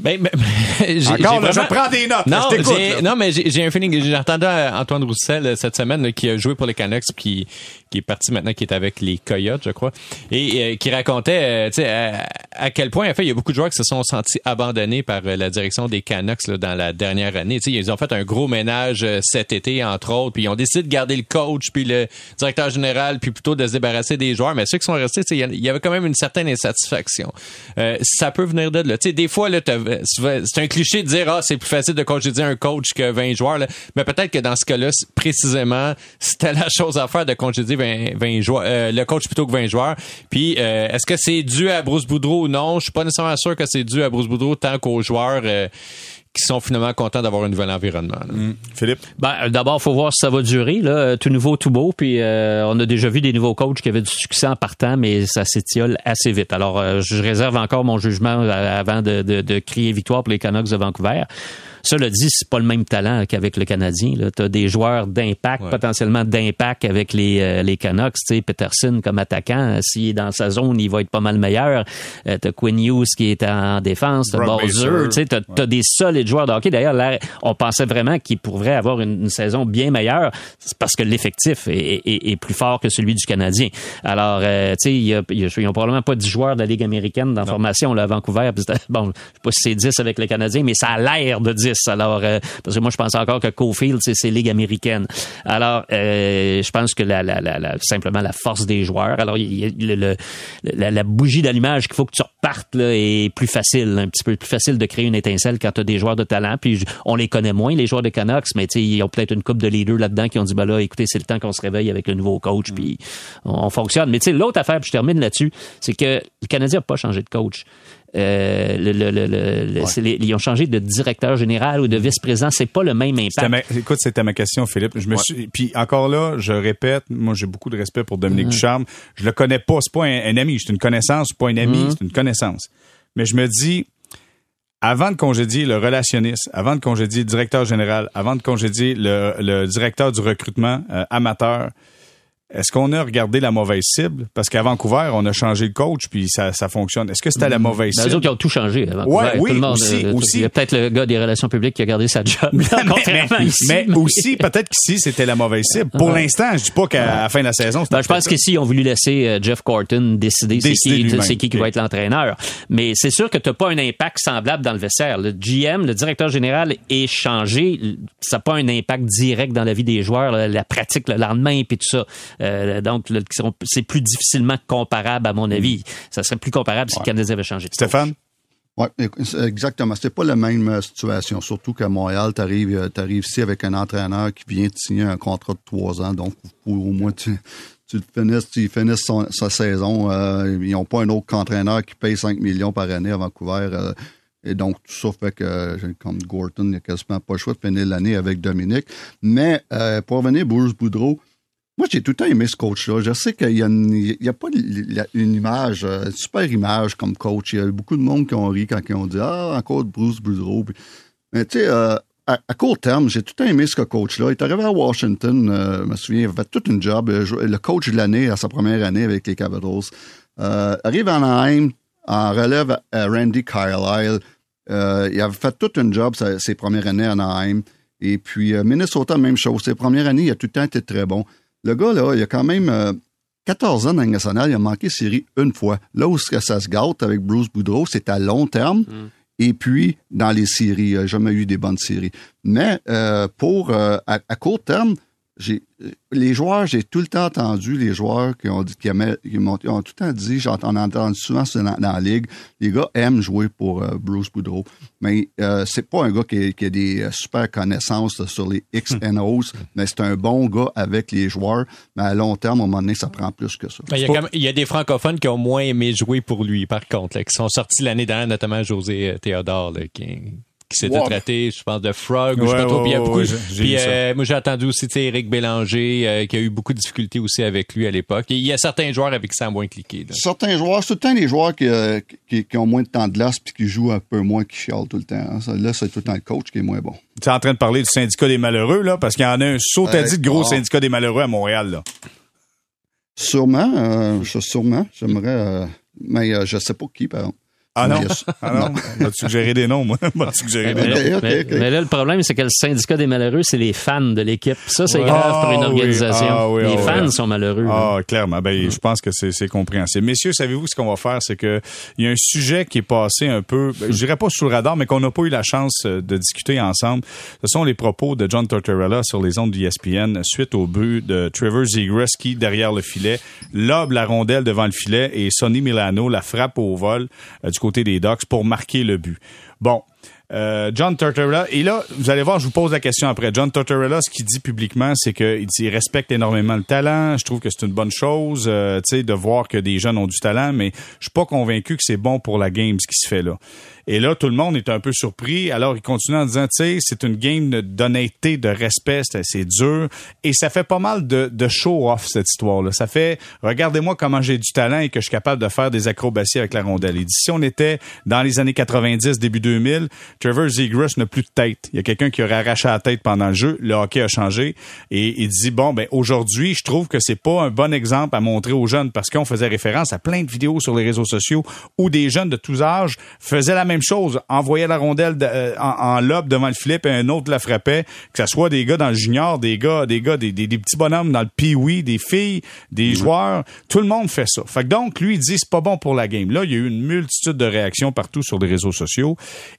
S4: Ben, ben, [LAUGHS]
S1: Encore, je prends des notes.
S4: Non, non mais j'ai un feeling. J'ai entendu Antoine Roussel cette semaine qui a joué pour les Canucks, qui qui est parti maintenant, qui est avec les Coyotes, je crois, et euh, qui racontait, euh, tu sais, à, quel point, en fait, il y a beaucoup de joueurs qui se sont sentis abandonnés par euh, la direction des Canucks là, dans la dernière année. Tu sais, ils ont fait un gros ménage cet été, entre autres, puis ils ont décidé de garder le coach, puis le directeur général, puis plutôt de se débarrasser des joueurs. Mais ceux qui sont restés, tu sais, il y avait quand même une certaine insatisfaction. ça peut venir de là. Tu sais, des fois, là, c'est un cliché de dire, ah, c'est plus facile de congédier un coach que 20 joueurs, là. mais peut-être que dans ce cas-là, précisément, c'était [LAUGHS] la chose à faire de congédier 20, joueurs, euh, le coach plutôt que 20 joueurs. Puis euh, est-ce que c'est dû à Bruce Boudreau? Ou non Je suis pas nécessairement sûr que c'est dû à Bruce Boudreau tant qu'aux joueurs. Euh, qui sont finalement contents d'avoir un nouvel environnement.
S1: Mm. Philippe?
S2: Ben, d'abord, faut voir si ça va durer. Là. Tout nouveau, tout beau. Puis on a déjà vu des nouveaux coachs qui avaient du succès en partant, mais ça s'étiole assez vite. Alors, je réserve encore mon jugement avant de, de, de crier victoire pour les Canucks de Vancouver. Cela dit, c'est pas le même talent qu'avec le Canadien. Tu as des joueurs d'impact, potentiellement d'impact avec les, euh, les Canucks. sais, Peterson comme attaquant, s'il est dans sa zone, il va être pas mal meilleur. Euh, tu as Quinn Hughes qui est en défense, tu as tu as, des solides joueurs de hockey. D'ailleurs, on pensait vraiment qu'il pourrait avoir une, saison bien meilleure parce que l'effectif est, est, plus fort que celui du Canadien. Alors, euh, tu sais, ils n'ont probablement pas 10 joueurs de la Ligue américaine dans la formation là, à Vancouver. [LAUGHS] Bon, je sais pas si c'est 10 avec le Canadien, mais ça a l'air de 10 alors, euh, parce que moi, je pense encore que Cofield, c'est ligue américaine. Alors, euh, je pense que la, la, la, simplement la force des joueurs. Alors, le, la, bougie d'allumage qu'il faut que tu repartes là, est plus facile, un petit peu plus facile de créer une étincelle quand tu as des joueurs de talent. Puis, on les connaît moins, les joueurs de Canucks, mais ils ont peut-être une coupe de leaders là-dedans qui ont dit, bah là, écoutez, c'est le temps qu'on se réveille avec le nouveau coach, puis on, fonctionne. Mais tu sais, l'autre affaire, puis je termine là-dessus, c'est que le Canadien n'a pas changé de coach. Euh, le, le, ils ont changé de directeur général ou de vice-président. C'est pas le même impact.
S1: écoute, c'était ma question, Philippe. Je me suis, puis encore là, je répète, moi j'ai beaucoup de respect pour Dominique mm-hmm. Ducharme. Je le connais pas, c'est pas un, ami, c'est une connaissance, pas un ami, mm-hmm. c'est une connaissance. Mais je me dis, avant de congédier le relationniste, avant de congédier le directeur général, avant de congédier le, le directeur du recrutement euh, amateur, est-ce qu'on a regardé la mauvaise cible? Parce qu'à Vancouver, on a changé le coach, puis ça, ça fonctionne. Est-ce que c'était la mauvaise
S2: Ben,
S1: cible?
S2: autres, ils ont tout changé. à Vancouver.
S1: Ouais, oui,
S2: Tout le monde,
S1: aussi,
S2: euh,
S1: aussi.
S2: Il y a peut-être le gars des relations publiques qui a gardé sa job. [LAUGHS]
S1: mais,
S2: contrairement
S1: mais-
S2: ici.
S1: mais aussi, peut-être qu'ici, c'était la mauvaise cible. Pour l'instant, je dis pas qu'à la fin de la saison, c'était
S2: Ben, je pense qu'ici, ils ont voulu laisser euh, Jeff Corton décider, c'est qui, c'est qui qui va être l'entraîneur. Mais c'est sûr que tu n'as pas un impact semblable dans le vestiaire. Le GM, le directeur général, est changé. Ça n'a pas un impact direct dans la vie des joueurs, la, la pratique le lendemain puis tout ça. Euh, donc, c'est plus difficilement comparable, à mon avis. Ça serait plus comparable si le Canadien avait changé. de.
S1: Stéphane?
S3: Oui, exactement. C'est pas la même euh, situation. Surtout qu'à Montréal, tu arrives, ici avec un entraîneur qui vient de signer un contrat de trois ans. Donc, au moins, tu, tu finisses, tu finisses son- sa saison. Euh, ils n'ont pas un autre entraîneur qui paye 5 millions par année à Vancouver. euh, et donc, tout ça fait que, euh, comme Gorton, il n'a quasiment pas le choix de finir l'année avec Dominique. Mais euh, pour revenir Bruce Boudreau, moi, j'ai tout le temps aimé ce coach-là. Je sais qu'il y a, pas une image, euh, une super image comme coach. Il y a beaucoup de monde qui ont ri quand ils ont dit Ah, encore Bruce Boudreau. Mais tu sais, euh, à, court terme, j'ai tout le temps aimé ce coach-là. Il est arrivé à Washington, euh, je me souviens, il a fait toute une job. Le coach de l'année à sa première année avec les Capitals. Euh, arrive à Anaheim, en relève à Randy Carlyle. Euh, il avait fait toute une job sa- ses premières années à Anaheim. Et puis, Minnesota, même chose. Ses premières années, il a tout le temps été très bon. Le gars, là, il a quand même euh, 14 ans dans la Ligue nationale, il a manqué série une fois. Là où que ça se gâte avec Bruce Boudreau, c'est à long terme. Et puis, dans les séries, il n'a jamais eu des bonnes séries. Mais euh, pour euh, à, à court terme, les joueurs, j'ai tout le temps entendu les joueurs qui ont dit qui aimaient- qui m'ont ils ont tout le temps dit, j'entends entendu souvent ça dans, dans la ligue, les gars aiment jouer pour euh, Bruce Boudreau. Mais euh, c'est pas un gars qui, qui a des euh, super connaissances là, sur les X and O's, mais c'est un bon gars avec les joueurs. Mais à long terme, à un moment donné, ça prend plus que ça.
S4: Ben, Il y, a quand même- il y a des francophones qui ont moins aimé jouer pour lui, par contre, là, qui sont sortis l'année dernière, notamment José euh, Théodore, là, qui, qui s'était traité, je pense, de frog. ou je sais
S1: Ouais,
S4: pas trop.
S1: ouais,
S4: Puis il y a beaucoup. puis euh, moi, j'ai entendu aussi, tu sais, Éric Bélanger, euh, qui a eu beaucoup de difficultés aussi avec lui à l'époque. Et Il y a certains joueurs avec qui ça a moins cliqué. là.
S3: Certains joueurs, c'est tout le temps les joueurs qui, euh, qui, qui ont moins de temps de glace puis qui jouent un peu moins, qui chialent tout le temps. hein. Ça, là, c'est tout le temps le coach qui est moins bon.
S1: Tu es en train de parler du syndicat des malheureux, là, parce qu'il y en a un saut à dit de gros
S3: ah.
S1: syndicat des malheureux à Montréal, là.
S3: Sûrement, euh, je- sûrement, j'aimerais, euh, mais euh, je sais pas qui, par exemple.
S1: Ah non? Ah non? On va te suggérer des noms, moi? [LAUGHS] On va te suggérer des
S2: Mais,
S1: noms?
S2: Mais- là, le problème, c'est que le syndicat des malheureux, c'est les fans de l'équipe. Ça, c'est
S1: Ouais.
S2: grave pour une
S1: Ah oui,
S2: organisation.
S1: ah oui,
S2: les
S1: ah
S2: fans sont malheureux. là.
S1: Ah, clairement. Ben, je pense que c'est compréhensible. Messieurs, savez-vous ce qu'on va faire? C'est que il y a un sujet qui est passé un peu, ben, je dirais pas sous le radar, mais qu'on n'a pas eu la chance euh, de discuter ensemble. Ce sont les propos de John Tortorella sur les ondes du ESPN suite au but de Trevor Zegras qui, derrière le filet, lobe la rondelle devant le filet et Sonny Milano la frappe au vol euh, du côté des Ducks pour marquer le but. Bon. Euh, John Tortorella, et là, vous allez voir, je vous pose la question après. John Tortorella, ce qu'il dit publiquement, c'est qu'il il respecte énormément le talent. Je trouve que c'est une bonne chose, euh, tu sais, de voir que des jeunes ont du talent, mais je suis pas convaincu que c'est bon pour la game ce qui se fait là. Et là, tout le monde est un peu surpris. Alors, il continue en disant, tu sais, c'est une game d'honnêteté, de respect, c'est dur. Et ça fait pas mal de, de show-off, cette histoire-là. Ça fait, regardez-moi comment j'ai du talent et que je suis capable de faire des acrobaties avec la rondelle. Dit, si on était dans les années 90, début 2000, Trevor Zegras n'a plus de tête. Il y a quelqu'un qui aurait arraché la tête pendant le jeu. Le hockey a changé. Et il dit, bon, ben, aujourd'hui, je trouve que c'est pas un bon exemple à montrer aux jeunes parce qu'on faisait référence à plein de vidéos sur les réseaux sociaux où des jeunes de tous âges faisaient la même chose, envoyaient la rondelle de- euh, en, en lobe devant le filet et un autre la frappait, que ce soit des gars dans le junior, des gars, des gars, des, des, des petits bonhommes dans le pee des filles, des joueurs, tout le monde fait ça. Fait que donc, lui, il dit, c'est pas bon pour la game. Là, il y a eu une multitude de réactions partout sur les réseaux sociaux.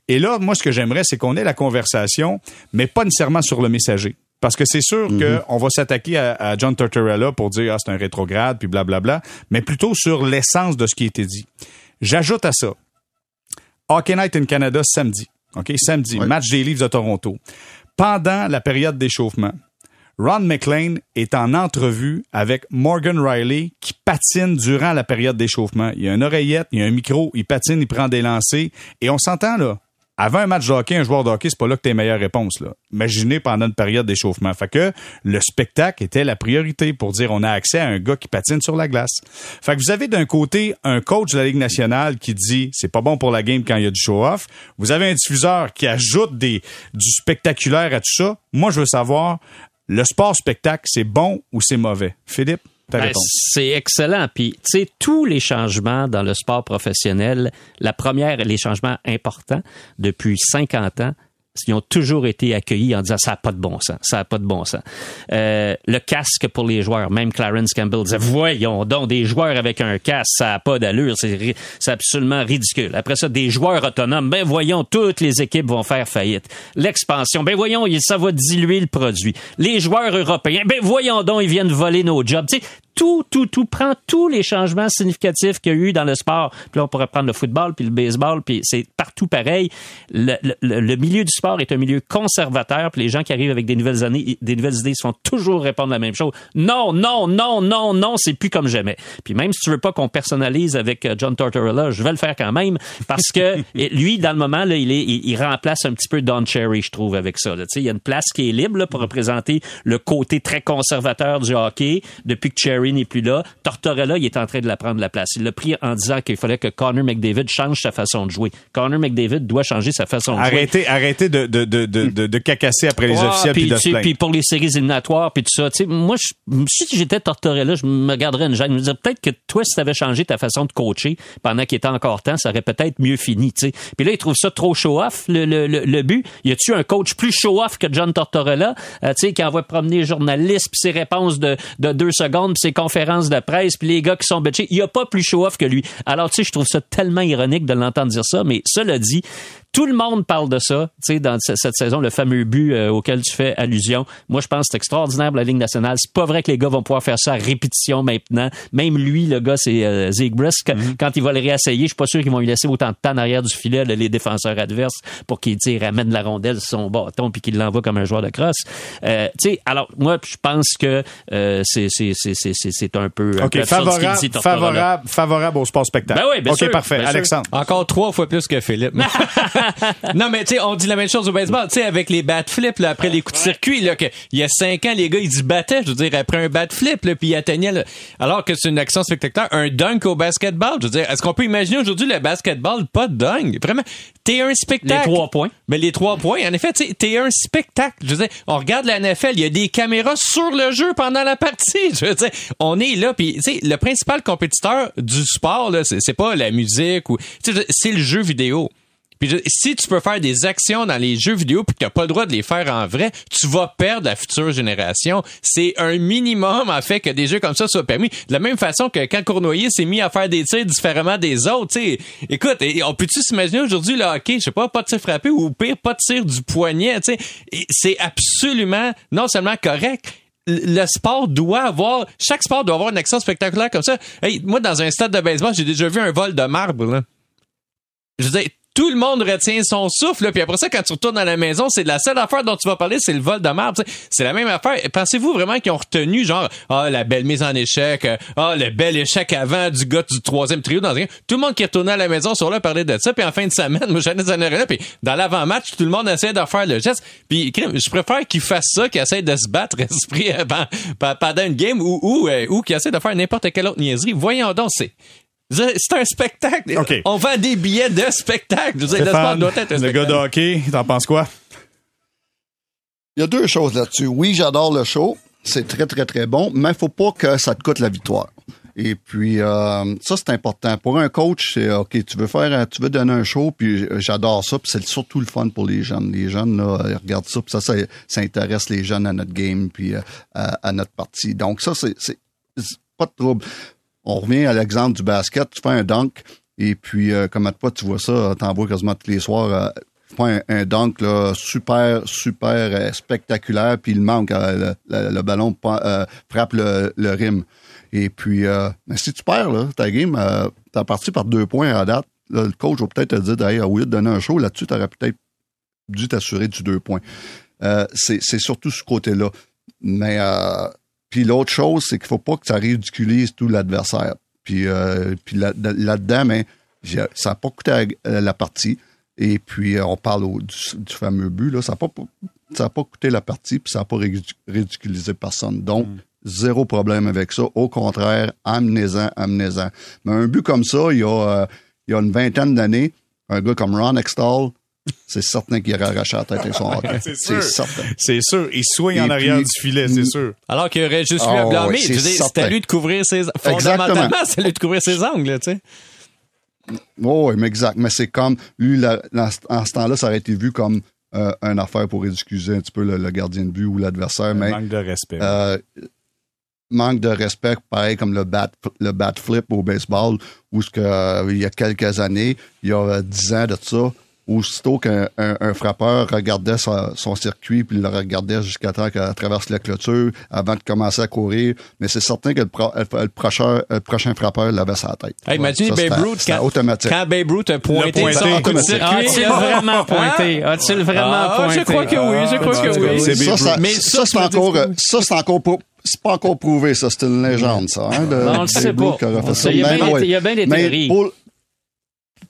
S1: Et là, moi, ce que j'aimerais, c'est qu'on ait la conversation, mais pas nécessairement sur le messager. Parce que c'est sûr qu'on va s'attaquer à, à John Tortorella pour dire, ah, c'est un rétrograde, puis blablabla, mais plutôt sur l'essence de ce qui a été dit. J'ajoute à ça, Hockey Night in Canada samedi. OK, samedi,
S3: Ouais.
S1: match des Leafs de Toronto. Pendant la période d'échauffement, Ron McLean est en entrevue avec Morgan Riley qui patine durant la période d'échauffement. Il y a une oreillette, il y a un micro, il patine, il prend des lancers et on s'entend là. Avant un match de hockey, un joueur de hockey, c'est pas là que t'es meilleure réponse. Là. Imaginez pendant une période d'échauffement. Fait que le spectacle était la priorité pour dire on a accès à un gars qui patine sur la glace. Fait que vous avez d'un côté un coach de la Ligue nationale qui dit c'est pas bon pour la game quand il y a du show-off. Vous avez un diffuseur qui ajoute du spectaculaire à tout ça. Moi, je veux savoir, le sport spectacle, c'est bon ou c'est mauvais? Philippe?
S2: Ben, c'est excellent. Puis, tu sais, tous les changements dans le sport professionnel, la première, les changements importants depuis 50 ans, ils ont toujours été accueillis en disant ça n'a pas de bon sens, ça n'a pas de bon sens. Euh, le casque pour les joueurs, même Clarence Campbell disait voyons donc des joueurs avec un casque, ça n'a pas d'allure, c'est absolument ridicule. Après ça, des joueurs autonomes, ben voyons, toutes les équipes vont faire faillite. L'expansion, ben voyons, ça va diluer le produit. Les joueurs européens, ben voyons donc, ils viennent voler nos jobs. Tu sais, tout, tout, tout, prend tous les changements significatifs qu'il y a eu dans le sport. Puis là, on pourrait prendre le football, puis le baseball, puis c'est partout pareil. Le, le, milieu du sport est un milieu conservateur, puis les gens qui arrivent avec des nouvelles années, des nouvelles idées, se font toujours répondre la même chose. Non, non, non, non, non, c'est plus comme jamais. Puis même si tu veux pas qu'on personnalise avec euh, John Tortorella, je vais le faire quand même, parce que [LAUGHS] lui, dans le moment, là, il, est, il, remplace un petit peu Don Cherry, je trouve, avec ça. Là. Il y a une place qui est libre là, pour représenter le côté très conservateur du hockey depuis que Cherry n'est plus là. Tortorella, il est en train de la prendre la place. Il l'a pris en disant qu'il fallait que Connor McDavid change sa façon de jouer. Connor McDavid doit changer sa façon de
S1: arrêtez,
S2: jouer.
S1: Arrêtez de, de, de, de, de cacasser après les officiels puis, de
S2: Puis pour les séries éliminatoires puis tout ça. moi, si j'étais Tortorella, je me garderais une gêne. Je me disais peut-être que toi, si tu avais changé ta façon de coacher pendant qu'il était encore temps, ça aurait peut-être mieux fini. T'sais. Puis là, il trouve ça trop show-off, le, le, le, but. Y a-tu un coach plus show-off que John Tortorella, euh, tu sais, qui envoie promener les journalistes puis ses réponses de, de deux secondes puis ses conférences de presse, puis les gars qui sont bitchés, il n'y a pas plus show-off que lui. Alors, tu sais, je trouve ça tellement ironique de l'entendre dire ça, mais cela dit, tout le monde parle de ça, tu sais, dans cette saison, le fameux but euh, auquel tu fais allusion. Moi, je pense que c'est extraordinaire pour la Ligue nationale. C'est pas vrai que les gars vont pouvoir faire ça à répétition maintenant. Même lui, le gars, c'est euh, mm-hmm. Quand il va le réessayer, je suis pas sûr qu'ils vont lui laisser autant de temps en arrière du filet, les défenseurs adverses, pour qu'il ramène la rondelle sur son bâton puis qu'il l'envoie comme un joueur de crosse. Euh, tu sais, alors, moi, je pense que euh, c'est c'est un peu...
S1: OK, favorable, favorable, favorable au sport spectacle.
S2: Ben oui, bien
S1: OK, parfait. Alexandre.
S4: Encore trois fois plus que Philippe. [LAUGHS] [LAUGHS] non, mais tu sais, on dit la même chose au baseball. Tu sais, avec les bat flips, là, après les coups de circuit, là, que, il y a cinq ans, les gars, ils se battaient, je veux dire, après un bat flip, là, puis ils atteignaient, alors que c'est une action spectaculaire, un dunk au basketball. Je veux dire, est-ce qu'on peut imaginer aujourd'hui le basketball, pas de dunk? Vraiment, t'es un spectacle.
S2: Les trois points.
S4: Mais les trois points, en effet, t'es un spectacle. Je veux dire, on regarde la NFL, il y a des caméras sur le jeu pendant la partie. [LAUGHS] Je veux dire, on est là, puis tu sais, le principal compétiteur du sport, là, c'est pas la musique ou, c'est le jeu vidéo. Puis si tu peux faire des actions dans les jeux vidéo puis que t'as pas le droit de les faire en vrai, tu vas perdre la future génération. C'est un minimum en fait que des jeux comme ça soient permis. De la même façon que quand Cournoyer s'est mis à faire des tirs différemment des autres, tu sais. Écoute, on peut-tu s'imaginer aujourd'hui le hockey, je sais pas, pas de tir frappé ou pire, pas de tir du poignet, tu sais. C'est absolument non seulement correct, le sport doit avoir, chaque sport doit avoir une action spectaculaire comme ça. Hey, moi, dans un stade de baseball, j'ai déjà vu un vol de marbre, là. Je veux dire, tout le monde retient son souffle. Puis après ça, quand tu retournes à la maison, c'est la seule affaire dont tu vas parler, c'est le vol de marbre. C'est la même affaire. Pensez-vous vraiment qu'ils ont retenu genre ah la belle mise en échec, ah le bel échec avant du gars du troisième trio dans un tout le monde qui retourné à la maison sur là parler de ça. Puis en fin de semaine, [LAUGHS] moi j'en ai là. Puis dans l'avant-match, tout le monde essaie de faire le geste. Puis je préfère qu'ils fassent ça qu'ils essaient de se battre [LAUGHS] esprit euh, pendant une game ou ou, euh, ou qu'ils essaient de faire n'importe quelle autre niaiserie. Voyons donc, c'est c'est un spectacle. On vend des billets de spectacle. Je le doit être un
S1: le gars de hockey, t'en penses quoi?
S3: Il y a deux choses là-dessus. Oui, j'adore le show. C'est très, très, très bon, mais il faut pas que ça te coûte la victoire. Et puis euh, ça c'est important pour un coach c'est ok tu veux faire tu veux donner un show puis j'adore ça puis c'est surtout le fun pour les jeunes les jeunes là ils regardent ça puis ça, ça, intéresse les jeunes à notre game puis euh, à, notre partie donc ça c'est pas de trouble on revient à l'exemple du basket, tu fais un dunk, et puis euh, comme à toi tu vois ça, t'en vois quasiment tous les soirs. Euh, tu fais un, dunk là, super, super euh, spectaculaire, puis il manque, le, ballon frappe le, le rim. Et puis, mais si tu perds là, ta game, t'as parti par deux points à date, le coach va peut-être te dire, d'ailleurs, de donner un show, là-dessus, t'aurais peut-être dû t'assurer du deux points. c'est surtout ce côté-là. Mais puis l'autre chose, c'est qu'il faut pas que ça ridiculise tout l'adversaire. Puis, euh, puis là, dedans mais ça n'a pas coûté la, partie. Et puis, euh, on parle au- du, du fameux but. Là, ça n'a pas, ça a pas coûté la partie, puis ça n'a pas ridic- ridiculisé personne. Donc, zéro problème avec ça. Au contraire, amenez-en, amenez-en. Mais un but comme ça, il y a, euh, il y a une vingtaine d'années, un gars comme Ron Extall, c'est certain qu'il aurait arraché la tête avec son hockey.
S1: C'est
S3: C'est
S1: sûr.
S3: certain.
S1: C'est sûr. Il swing
S3: Et
S1: en arrière
S3: puis-
S1: du filet, c'est sûr.
S4: Alors qu'il aurait juste lui
S3: Ah
S4: à blâmer.
S3: ouais,
S4: Je
S3: c'est
S4: à lui de couvrir ses... Fondamentalement,
S3: Exactement.
S4: c'est à lui de couvrir ses angles, tu sais.
S3: Oh, oui, mais exact. Mais c'est comme, lui, en ce temps-là, ça aurait été vu comme euh, une affaire pour excuser un petit peu le, le gardien de but ou l'adversaire. Mais
S1: Manque de respect.
S3: euh, manque de respect, pareil comme le bat, le bat flip au baseball, où ce que, euh, il y a quelques années, il y a euh, 10 ans de ça, aussitôt qu'un un, un frappeur regardait son, son circuit, puis il le regardait jusqu'à temps qu'elle traverse la clôture avant de commencer à courir, mais c'est certain que le, pro- le prochain, le prochain frappeur l'avait sa tête.
S4: Hey, imaginez
S3: Ça,
S4: Babe Ruth
S3: c'était
S4: quand,
S3: automatique.
S4: quand Babe Ruth a pointé,
S1: pointé.
S4: son coup de
S3: Automatique.
S4: circuit.
S2: As-tu
S4: là.
S2: vraiment pointé? Vraiment
S4: Ah,
S2: pointé?
S4: je crois que oui, je crois
S1: Ah,
S4: que oui.
S1: c'est
S3: ça, ça,
S4: Mais
S3: ça,
S4: ça,
S3: c'est encore, ça, c'est encore pas, c'est pas encore prouvé, ça. C'est une légende, ça, hein, de,
S2: On le sait pas. il y a
S3: Mais
S2: bien des-
S3: ouais.
S2: il y a bien des
S3: Mais
S2: théories.
S3: Pour,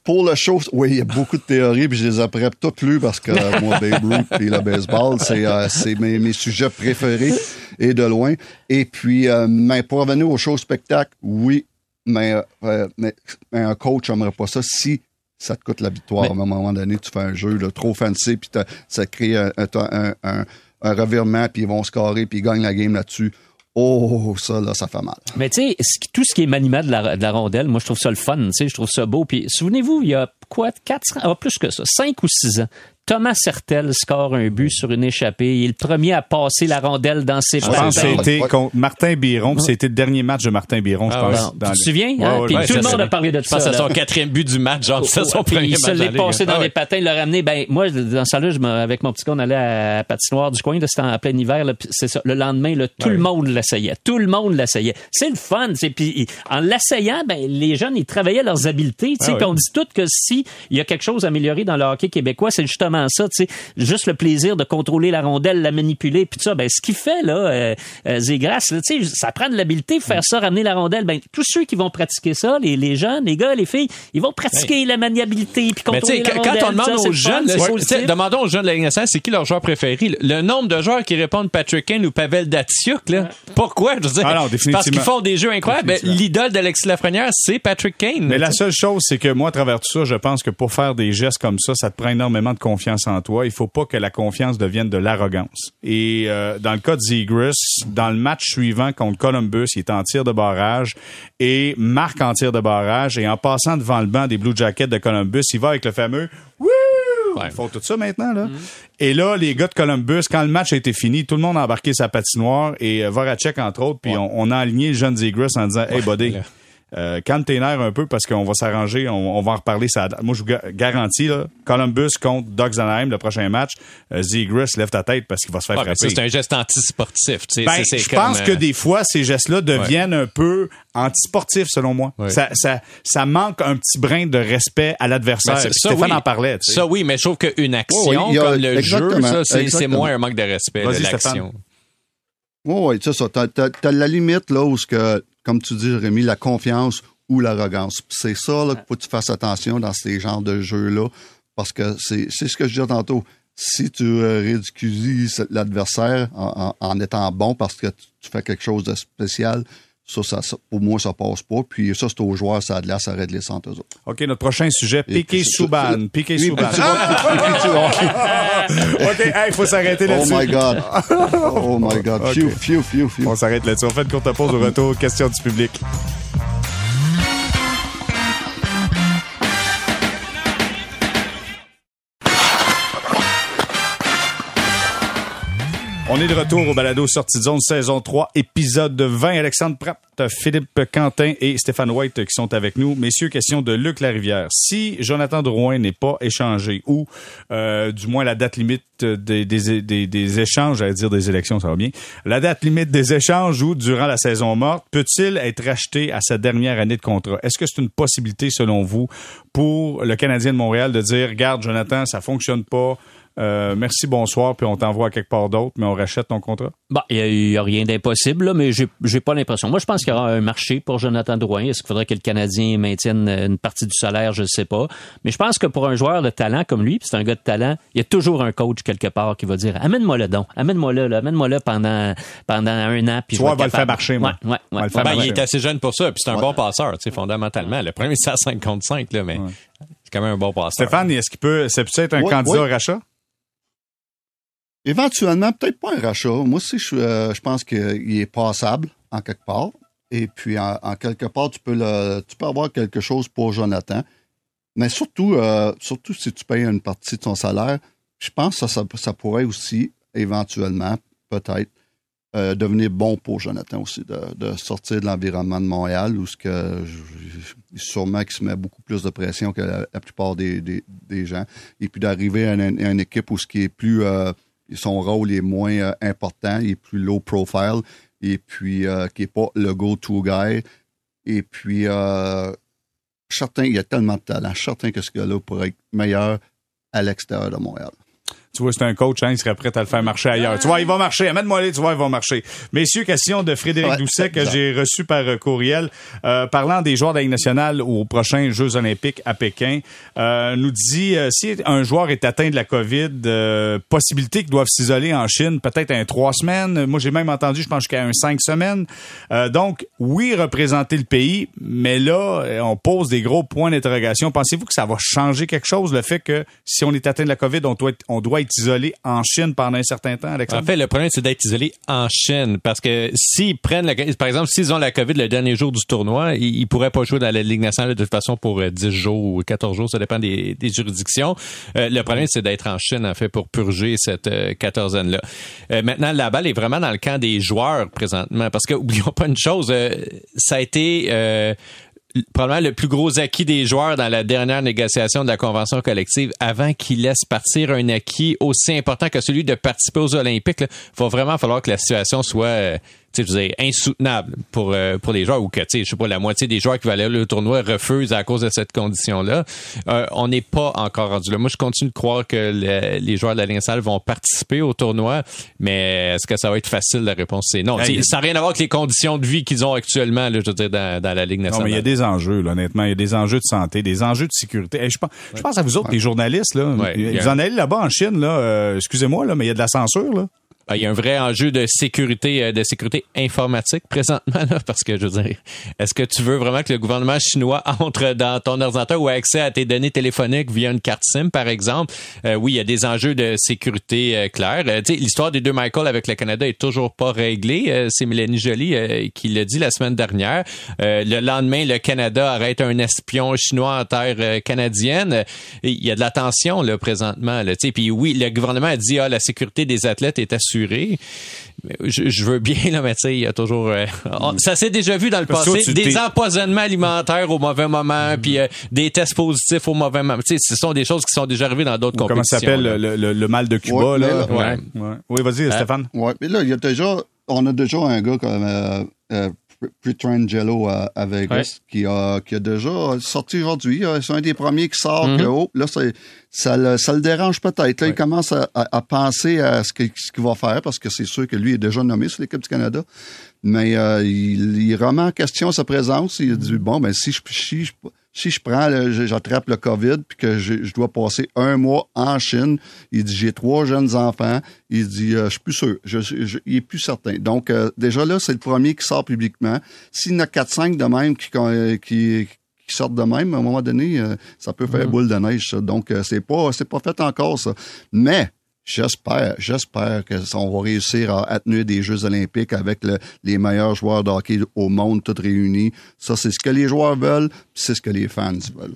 S3: pour le show, oui, il y a beaucoup de théories, puis je les après toutes lues parce que euh, moi, Babe Ruth et le baseball, c'est, euh, mes, mes sujets préférés et de loin. Et puis, euh, mais pour revenir au show spectacle, oui, mais, mais, mais un coach n'aimerait pas ça si ça te coûte la victoire.
S2: Mais-
S3: À un moment donné, tu fais un jeu là, trop fancy, puis ça crée un, un, un, un- un revirement, puis ils vont scorer, puis ils gagnent la game là-dessus. Oh, ça, là, ça fait mal.
S2: Mais tu sais, tout ce qui est maniement de la, de la rondelle, moi, je trouve ça le fun, tu sais, je trouve ça beau. Puis souvenez-vous, il y a quoi, quatre ans, ah, plus que ça, cinq ou six ans, Thomas Sertel score un but sur une échappée. Il est le premier à passer la rondelle dans ses
S1: Je pense c'était contre Martin Biron, puis c'était le dernier match de Martin Biron, je
S4: Ah
S1: pense.
S2: tu
S1: les-
S2: te souviens?
S1: Ouais,
S2: hein?
S1: ouais,
S2: Puis
S1: ouais,
S2: tout le monde
S1: c'est-
S2: a parlé de
S4: Je
S2: ça.
S4: pense à
S2: là.
S4: son quatrième but du match, genre, c'est son premier
S2: il
S4: match.
S2: se
S4: dans la
S2: l'est passé dans
S4: Ah ouais.
S2: les patins, il l'a ramené. Ben, moi, dans ça là, je me- avec mon petit gars, on allait à la patinoire du coin, c'était en plein hiver, c'est ça. Le lendemain, là, tout le monde l'essayait. Tout le monde l'essayait. C'est le fun, c'est, puis il- en l'essayant, ben, les jeunes, ils travaillaient leurs habiletés, tu sais,
S4: Ah
S2: on dit tout que si il y a quelque chose à améliorer dans le hockey québécois, c'est justement ça, tu sais, juste le plaisir de contrôler la rondelle, la manipuler, puis tout ça, ben, ce qu'il fait, là, euh, euh, Zégras, là, tu sais, ça prend de l'habileté, faire ça, ramener la rondelle, ben, tous ceux qui vont pratiquer ça, les, les jeunes, les gars, les filles, ils vont pratiquer la maniabilité, puis
S4: Mais tu sais,
S2: contrôler la
S4: quand
S2: rondelle.
S4: on demande
S2: ça, c'est
S4: aux jeunes, sais, demandons aux jeunes de la Ligue c'est qui leur joueur préféré? Le, le nombre de joueurs qui répondent Patrick Kane ou Pavel Datsuk, là? Pourquoi? Je veux dire,
S1: Ah non, définitivement.
S4: Parce qu'ils font des jeux incroyables. Ben. L'idole d'Alexis Lafrenière, c'est Patrick Kane.
S1: Mais la seule chose, c'est que moi, à travers tout ça, je pense que pour faire des gestes comme ça, ça te prend énormément de confiance en toi. Il faut pas que la confiance devienne de l'arrogance. Et euh, dans le cas de Zegras, dans le match suivant contre Columbus, il est en tir de barrage et marque en tir de barrage. Et en passant devant le banc des Blue Jackets de Columbus, il va avec le fameux!
S4: Ouais.
S1: Ils font tout ça maintenant, là. Et là, les gars de Columbus, quand le match a été fini, tout le monde a embarqué sa patinoire et euh, Voracek, entre autres, puis on, on a aligné le jeune Zegras en disant Hey, buddy. Euh, calme tes nerfs un peu parce qu'on va s'arranger, on, on va en reparler. Ça, moi, je vous ga- garantis, là, Columbus contre Doug Anaheim, le prochain match, euh, Zegras lève ta tête parce qu'il va se faire
S4: ça,
S1: frapper.
S4: c'est un geste anti-sportif. tu sais.
S1: Ben, je
S4: comme,
S1: pense que
S4: euh,
S1: des fois, ces gestes-là deviennent un peu antisportifs, selon moi.
S4: Ouais.
S1: Ça, ça, ça manque un petit brin de respect à l'adversaire.
S4: Ben, ça,
S1: Stéphane
S4: oui.
S1: en parlait. tu sais.
S4: Ça, oui, mais je trouve qu'une action
S3: oui, a-
S4: comme le jeu,
S3: exactement,
S4: ça, c'est- moins un manque de respect,
S1: Vas-y,
S4: de l'action.
S3: Oui, oui, c'est ça. T'as, t'as- t'as la limite, là, où ce que, comme tu dis, Rémi, la confiance ou l'arrogance. C'est ça, là, qu'il faut que tu fasses attention dans ces genres de jeux-là. Parce que c'est, c'est ce que je disais tantôt. Si tu euh, ridiculises l'adversaire en, en- en étant bon parce que tu, tu fais quelque chose de spécial, ça, ça, ça- pour moi, ça passe pas. Puis ça, c'est aux joueurs, ça a de l'air, ça règle les centres, eux autres.
S1: OK, notre prochain sujet,
S3: Et
S1: Piqué Souban. Piqué Souban. [LAUGHS] OK, il faut s'arrêter
S3: Oh
S1: là-dessus.
S3: my God. Oh my God. [LAUGHS]
S1: Ok.
S3: Phew, phew, phew, phew.
S1: On s'arrête là-dessus. On fait une courte pause au retour. Question du public. On est de retour au balado Sortie de zone saison 3, épisode 20. Alexandre Pratt, Philippe Quentin et Stéphane White qui sont avec nous. Messieurs, question de Luc Larivière. Si Jonathan Drouin n'est pas échangé ou euh, du moins la date limite des, échanges, j'allais dire des élections, ça va bien, la date limite des échanges ou durant la saison morte, peut-il être racheté à sa dernière année de contrat? Est-ce que c'est une possibilité selon vous pour le Canadien de Montréal de dire, regarde Jonathan, ça fonctionne pas, euh, merci, bonsoir, puis on t'envoie à quelque part d'autre, mais on rachète ton contrat?
S2: Bon, il n'y a, rien d'impossible, là, mais j'ai j'ai pas l'impression. Moi, je pense qu'il y aura un marché pour Jonathan Drouin. Est-ce qu'il faudrait que le Canadien maintienne une partie du salaire? Je ne sais pas. Mais je pense que pour un joueur de talent comme lui, puis c'est un gars de talent, il y a toujours un coach quelque part qui va dire Amène-moi le don, amène-moi le, amène-moi le pendant, pendant un an. Puis
S1: tu vois, on va le faire marcher, moi.
S2: Ouais, ouais,
S1: On va le faire
S4: Ben, il est assez jeune pour ça, puis c'est un bon passeur, tu sais, fondamentalement. Le premier, c'est à 55, là, mais c'est quand même un bon passeur.
S1: Stéphane, est-ce qu'il peut, c'est peut-être un candidat au rachat?
S3: Éventuellement, peut-être pas un rachat. Moi aussi, je, euh, je pense qu'il est passable en quelque part. Et puis, en, quelque part, tu peux, le, tu peux avoir quelque chose pour Jonathan. Mais surtout, euh, surtout si tu payes une partie de son salaire, je pense que ça, ça, pourrait aussi, éventuellement, peut-être, euh, devenir bon pour Jonathan aussi, de, de sortir de l'environnement de Montréal où ce que sûrement qu'il se met beaucoup plus de pression que la, plupart des, des, des gens. Et puis d'arriver à une, une équipe où ce qui est plus son rôle est moins euh, important, il est plus low profile, et puis euh, qui est pas le go-to guy. Et puis euh, certain, il y a tellement de talent. Certain que ce gars-là pourrait être meilleur à l'extérieur de Montréal.
S1: Tu vois, c'est un coach, hein, il serait prêt à le faire marcher ailleurs. Tu vois, il va marcher. Amène-moi les, tu vois, il va marcher. Messieurs, question de Frédéric
S3: Ouais,
S1: Doucet que j'ai reçu par euh, courriel. Euh, parlant des joueurs de la Ligue nationale aux prochains Jeux olympiques à Pékin, euh, nous dit, euh, si un joueur est atteint de la COVID, euh, possibilité qu'ils doivent s'isoler en Chine, peut-être un trois semaines. Moi, j'ai même entendu, je pense, jusqu'à un cinq semaines. Euh, donc, oui, représenter le pays, mais là, on pose des gros points d'interrogation. Pensez-vous que ça va changer quelque chose, le fait que si on est atteint de la COVID, on doit être, on doit être isolé en Chine pendant un certain temps, Alexandre?
S4: En fait, le problème, c'est d'être isolé en Chine. Parce que s'ils prennent la, par exemple, s'ils ont la COVID le dernier jour du tournoi, ils, ils pourraient pas jouer dans la Ligue nationale de toute façon pour euh, 10 jours ou 14 jours. Ça dépend des, juridictions. Euh, le problème, c'est d'être en Chine, en fait, pour purger cette euh, quatorzaine-là. Euh, maintenant, la balle est vraiment dans le camp des joueurs présentement. Parce que, [LAUGHS] oublions pas une chose, euh, ça a été, euh, probablement le plus gros acquis des joueurs dans la dernière négociation de la convention collective avant qu'ils laissent partir un acquis aussi important que celui de participer aux Olympiques. Il va vraiment falloir que la situation soit euh, tu sais, insoutenable pour euh, pour les joueurs ou que tu sais, je sais pas la moitié des joueurs qui veulent aller au tournoi refusent à cause de cette condition-là. Euh, on n'est pas encore rendu là. Moi, je continue de croire que le- les joueurs de la Ligue nationale vont participer au tournoi, mais est-ce que ça va être facile? La réponse c'est non. Ça n'a rien à voir avec les conditions de vie qu'ils ont actuellement, là, je veux dire, dans, dans la Ligue
S1: Non,
S4: nationale.
S1: mais il y a des enjeux, là, honnêtement. Il y a des enjeux de santé, des enjeux de sécurité. Hey, je, pense, je pense à vous autres, les journalistes, là.
S4: Ouais,
S1: vous en allez là-bas en Chine, là. euh, excusez-moi, là, mais il y a de la censure, là.
S4: Ah, Il y a un vrai enjeu de sécurité, euh, de sécurité informatique présentement, là, parce que je veux dire, est-ce que tu veux vraiment que le gouvernement chinois [LAUGHS] entre dans ton ordinateur ou ait accès à tes données téléphoniques via une carte SIM, par exemple? Euh, oui, il y a des enjeux de sécurité euh, clairs. Euh, L'histoire des deux Michael avec le Canada est toujours pas réglée. Euh, C'est Mélanie Joly euh, qui l'a dit la semaine dernière. Le lendemain, le Canada arrête un espion chinois en terre canadienne. Il y a de la tension là, présentement. Là. Puis oui, le gouvernement a dit ah, la sécurité des athlètes est assurée. Je, je veux bien, là, mais tu sais, il y a toujours... euh, [LAUGHS] on- ça s'est déjà vu dans le
S1: Parce
S4: passé. Des empoisonnements alimentaires au mauvais moment, puis euh, des tests positifs au mauvais moment. Tu sais, ce sont des choses qui sont déjà arrivées dans d'autres
S1: Comment ça
S4: compétitions.
S1: s'appelle
S4: là.
S1: le, le- le mal de Cuba,
S3: Ouais,
S1: là?
S3: mais
S4: là-
S1: Ouais. Oui, vas-y, Stéphane.
S3: Ouais, mais là, il y a déjà, on a déjà un gars comme euh, euh, Pietrangelo à, à Vegas qui, a, qui a déjà sorti aujourd'hui. Euh, C'est un des premiers qui sort
S4: Mhm.
S3: que, oh, là, ça, le, ça le dérange peut-être. Il commence à, à- à penser à ce qu'il va faire parce que c'est sûr que lui est déjà nommé sur l'équipe du Canada. Mais euh, il, il remet en question sa présence. Il dit, bon, ben si je, si je, si je prends, j'attrape le COVID puis que je, je dois passer un mois en Chine, il dit, j'ai trois jeunes enfants. Il dit, euh, je suis plus sûr. Je, je- il est plus certain. Donc, euh, déjà là, c'est le premier qui sort publiquement. S'il y en a 4-5 de même qui, euh, qui, qui sortent de même, à un moment donné, euh, ça peut faire boule de neige. ça. Donc, euh, c'est pas, c'est pas fait encore, ça. Mais, J'espère, j'espère que ça- on va réussir à atténuer des Jeux olympiques avec le- les meilleurs joueurs de hockey au monde, tous réunis. Ça, c'est ce que les joueurs veulent, puis c'est ce que les fans veulent.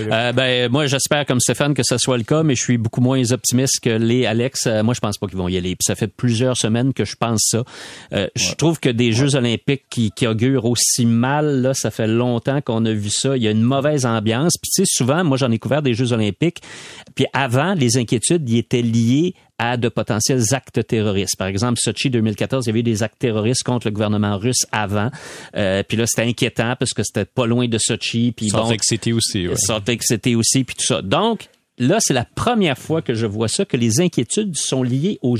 S2: Euh, ben, moi, j'espère, comme Stéphane, que ça soit le cas, mais je suis beaucoup moins optimiste que les Alex. Euh, moi, je pense pas qu'ils vont y aller. Puis ça fait plusieurs semaines que je pense ça. Euh, Je trouve que des Jeux olympiques qui, qui augurent aussi mal, là, ça fait longtemps qu'on a vu ça. Il y a une mauvaise ambiance. Puis tu sais, souvent, moi, j'en ai couvert des Jeux olympiques. Puis avant, les inquiétudes y étaient liées à de potentiels actes terroristes. Par exemple, Sochi 2014, il y avait eu des actes terroristes contre le gouvernement russe avant. Euh, puis là, c'était inquiétant parce que c'était pas loin de Sochi. Puis
S4: Salt Lake City aussi, ouais.
S2: Salt Lake City aussi, puis tout ça. Donc, là, c'est la première fois que je vois ça, que les inquiétudes sont liées aux,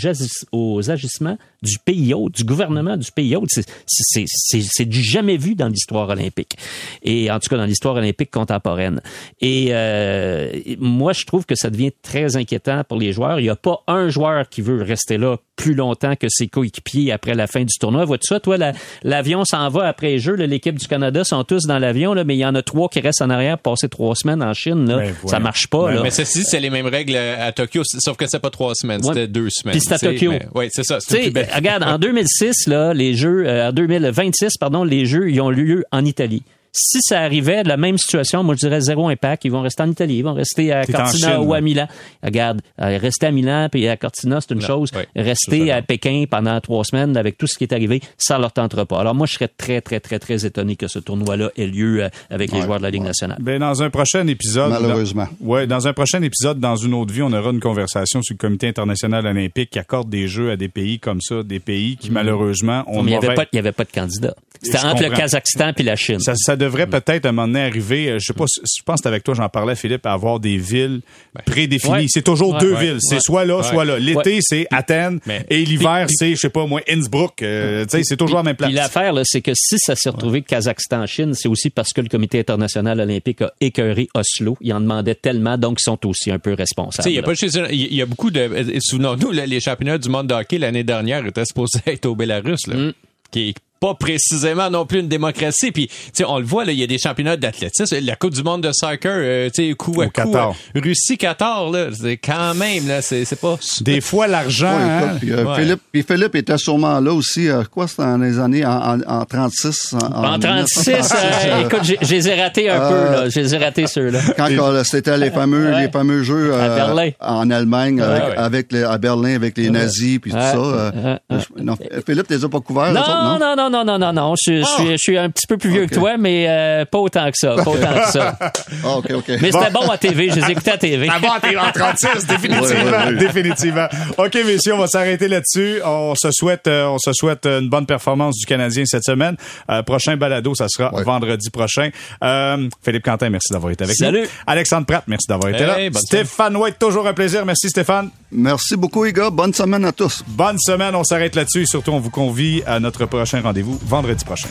S2: aux agissements du pays hôte, du gouvernement du pays hôte. C'est- C'est c'est- c'est du jamais vu dans l'histoire olympique. Et en tout cas, dans l'histoire olympique contemporaine. Et euh, moi, je trouve que ça devient très inquiétant pour les joueurs. Il n'y a pas un joueur qui veut rester là plus longtemps que ses coéquipiers après la fin du tournoi. Vois-tu ça, toi, la- l'avion s'en va après les Jeux. L'équipe du Canada sont tous dans l'avion, là, mais il y en a trois qui restent en arrière pour passer trois semaines en Chine. Là.
S1: Ben,
S2: ça marche pas.
S1: Ben,
S2: là.
S4: Mais ceci, c'est les mêmes règles à Tokyo, sauf que c'est pas trois semaines,
S2: Ouais.
S4: c'était deux semaines.
S2: Puis c'est à Tokyo.
S4: mais- Oui, c'est ça.
S2: Tu
S4: C'est
S2: sais,
S4: plus belle.
S2: Regarde, en 2006, là, les Jeux, euh, en 2026, pardon, les Jeux, ils ont lieu en Italie. Si ça arrivait, la même situation, moi je dirais zéro impact. Ils vont rester en Italie, ils vont rester à Cortina
S1: Chine,
S2: ou à. Milan. Regarde, euh, rester à Milan puis à Cortina, c'est une chose. Rester à Pékin pendant trois semaines avec tout ce qui est arrivé, ça leur tentera pas. Alors moi, je serais très, très, très, très étonné que ce tournoi-là ait lieu euh, avec les joueurs de la Ligue nationale.
S1: Ben, dans un prochain épisode.
S3: Malheureusement.
S1: Dans, ouais, dans un prochain épisode, dans une autre vie, on aura une conversation sur le Comité international olympique qui accorde des jeux à des pays comme ça, des pays qui, malheureusement, ont
S2: Mais il n'y avait, pas- avait de candidat. C'était entre le. Kazakhstan puis la Chine.
S1: Ça, ça devrait peut-être à un moment donné arriver, euh, je sais pas, si- je pense que c'est avec toi, j'en parlais, Philippe, à avoir des villes prédéfinies.
S2: Ouais.
S1: C'est toujours
S2: Ouais.
S1: deux
S2: Ouais.
S1: villes. C'est
S2: Ouais.
S1: soit là, soit là. L'été,
S2: Ouais.
S1: c'est Athènes
S4: Mais-
S1: et l'hiver, c'est, je sais pas, moi, Innsbruck. Euh, tu sais, c'est toujours la même place.
S2: Puis l'affaire, c'est que si ça s'est retrouvé Kazakhstan-Chine, c'est aussi parce que le Comité international olympique a écœuré Oslo. Il en demandait tellement, donc ils sont aussi un peu responsables.
S4: il y a
S2: là.
S4: pas juste- il y a beaucoup de, euh, souvenons-nous, les championnats du monde de hockey l'année dernière étaient supposés [LAUGHS] être au Bélarus, là.
S2: Mm.
S4: Qui est pas précisément non plus une démocratie. Puis, tu sais, on le voit, là, il y a des championnats d'athlétisme. La Coupe du monde de soccer, euh, tu sais, coup à
S1: Au
S4: coup.
S1: Qatar.
S4: euh, Russie, Qatar, là. C'est quand même, là, c'est, c'est pas...
S1: Des [LAUGHS] fois, l'argent,
S3: Ouais,
S1: hein,
S3: écoute, puis, euh,
S4: Ouais.
S3: Philippe, puis Philippe était sûrement là aussi, euh, quoi, c'était dans les années, en, en, en 36. En,
S2: En 36,
S3: 1936,
S2: euh,
S3: euh, [LAUGHS]
S2: écoute, j'ai- je les ai ratés un peu, là. Je les ai ratés, ceux-là.
S3: quand c'était les fameux,
S2: Ouais.
S3: les fameux jeux euh,
S2: À Berlin.
S3: en Allemagne, avec,
S4: ouais.
S3: avec les- à Berlin, avec les nazis, puis tout
S2: Ouais.
S3: ça. euh, non, Philippe, t'es pas couvert,
S2: Non,
S3: eux autres,
S2: non, non, non, non, non, non. Je, je suis, je suis un petit peu plus vieux
S3: Ok.
S2: que toi, mais euh, pas autant que ça. Pas autant que ça. [LAUGHS]
S3: Ah, OK, OK.
S2: Mais c'était bon à TV. Je les écoutais à TV.
S1: Avant, t'es en 36, [LAUGHS] définitivement.
S3: Ouais, ouais, ouais.
S1: Définitivement. OK, messieurs, on va s'arrêter là-dessus. On se souhaite, euh, on se souhaite une bonne performance du Canadien cette semaine. Euh, prochain balado, ça sera
S3: Ouais.
S1: vendredi prochain. Euh, Philippe Quentin, merci d'avoir été avec
S2: Salut.
S1: nous. Alexandre Pratt, merci d'avoir été
S4: Hey,
S1: là. Stéphane White, toujours un plaisir. Merci Stéphane.
S3: Merci beaucoup, les gars. Bonne semaine à tous.
S1: Bonne semaine. On s'arrête là-dessus et surtout, on vous convie à notre prochain vous vendredi prochain.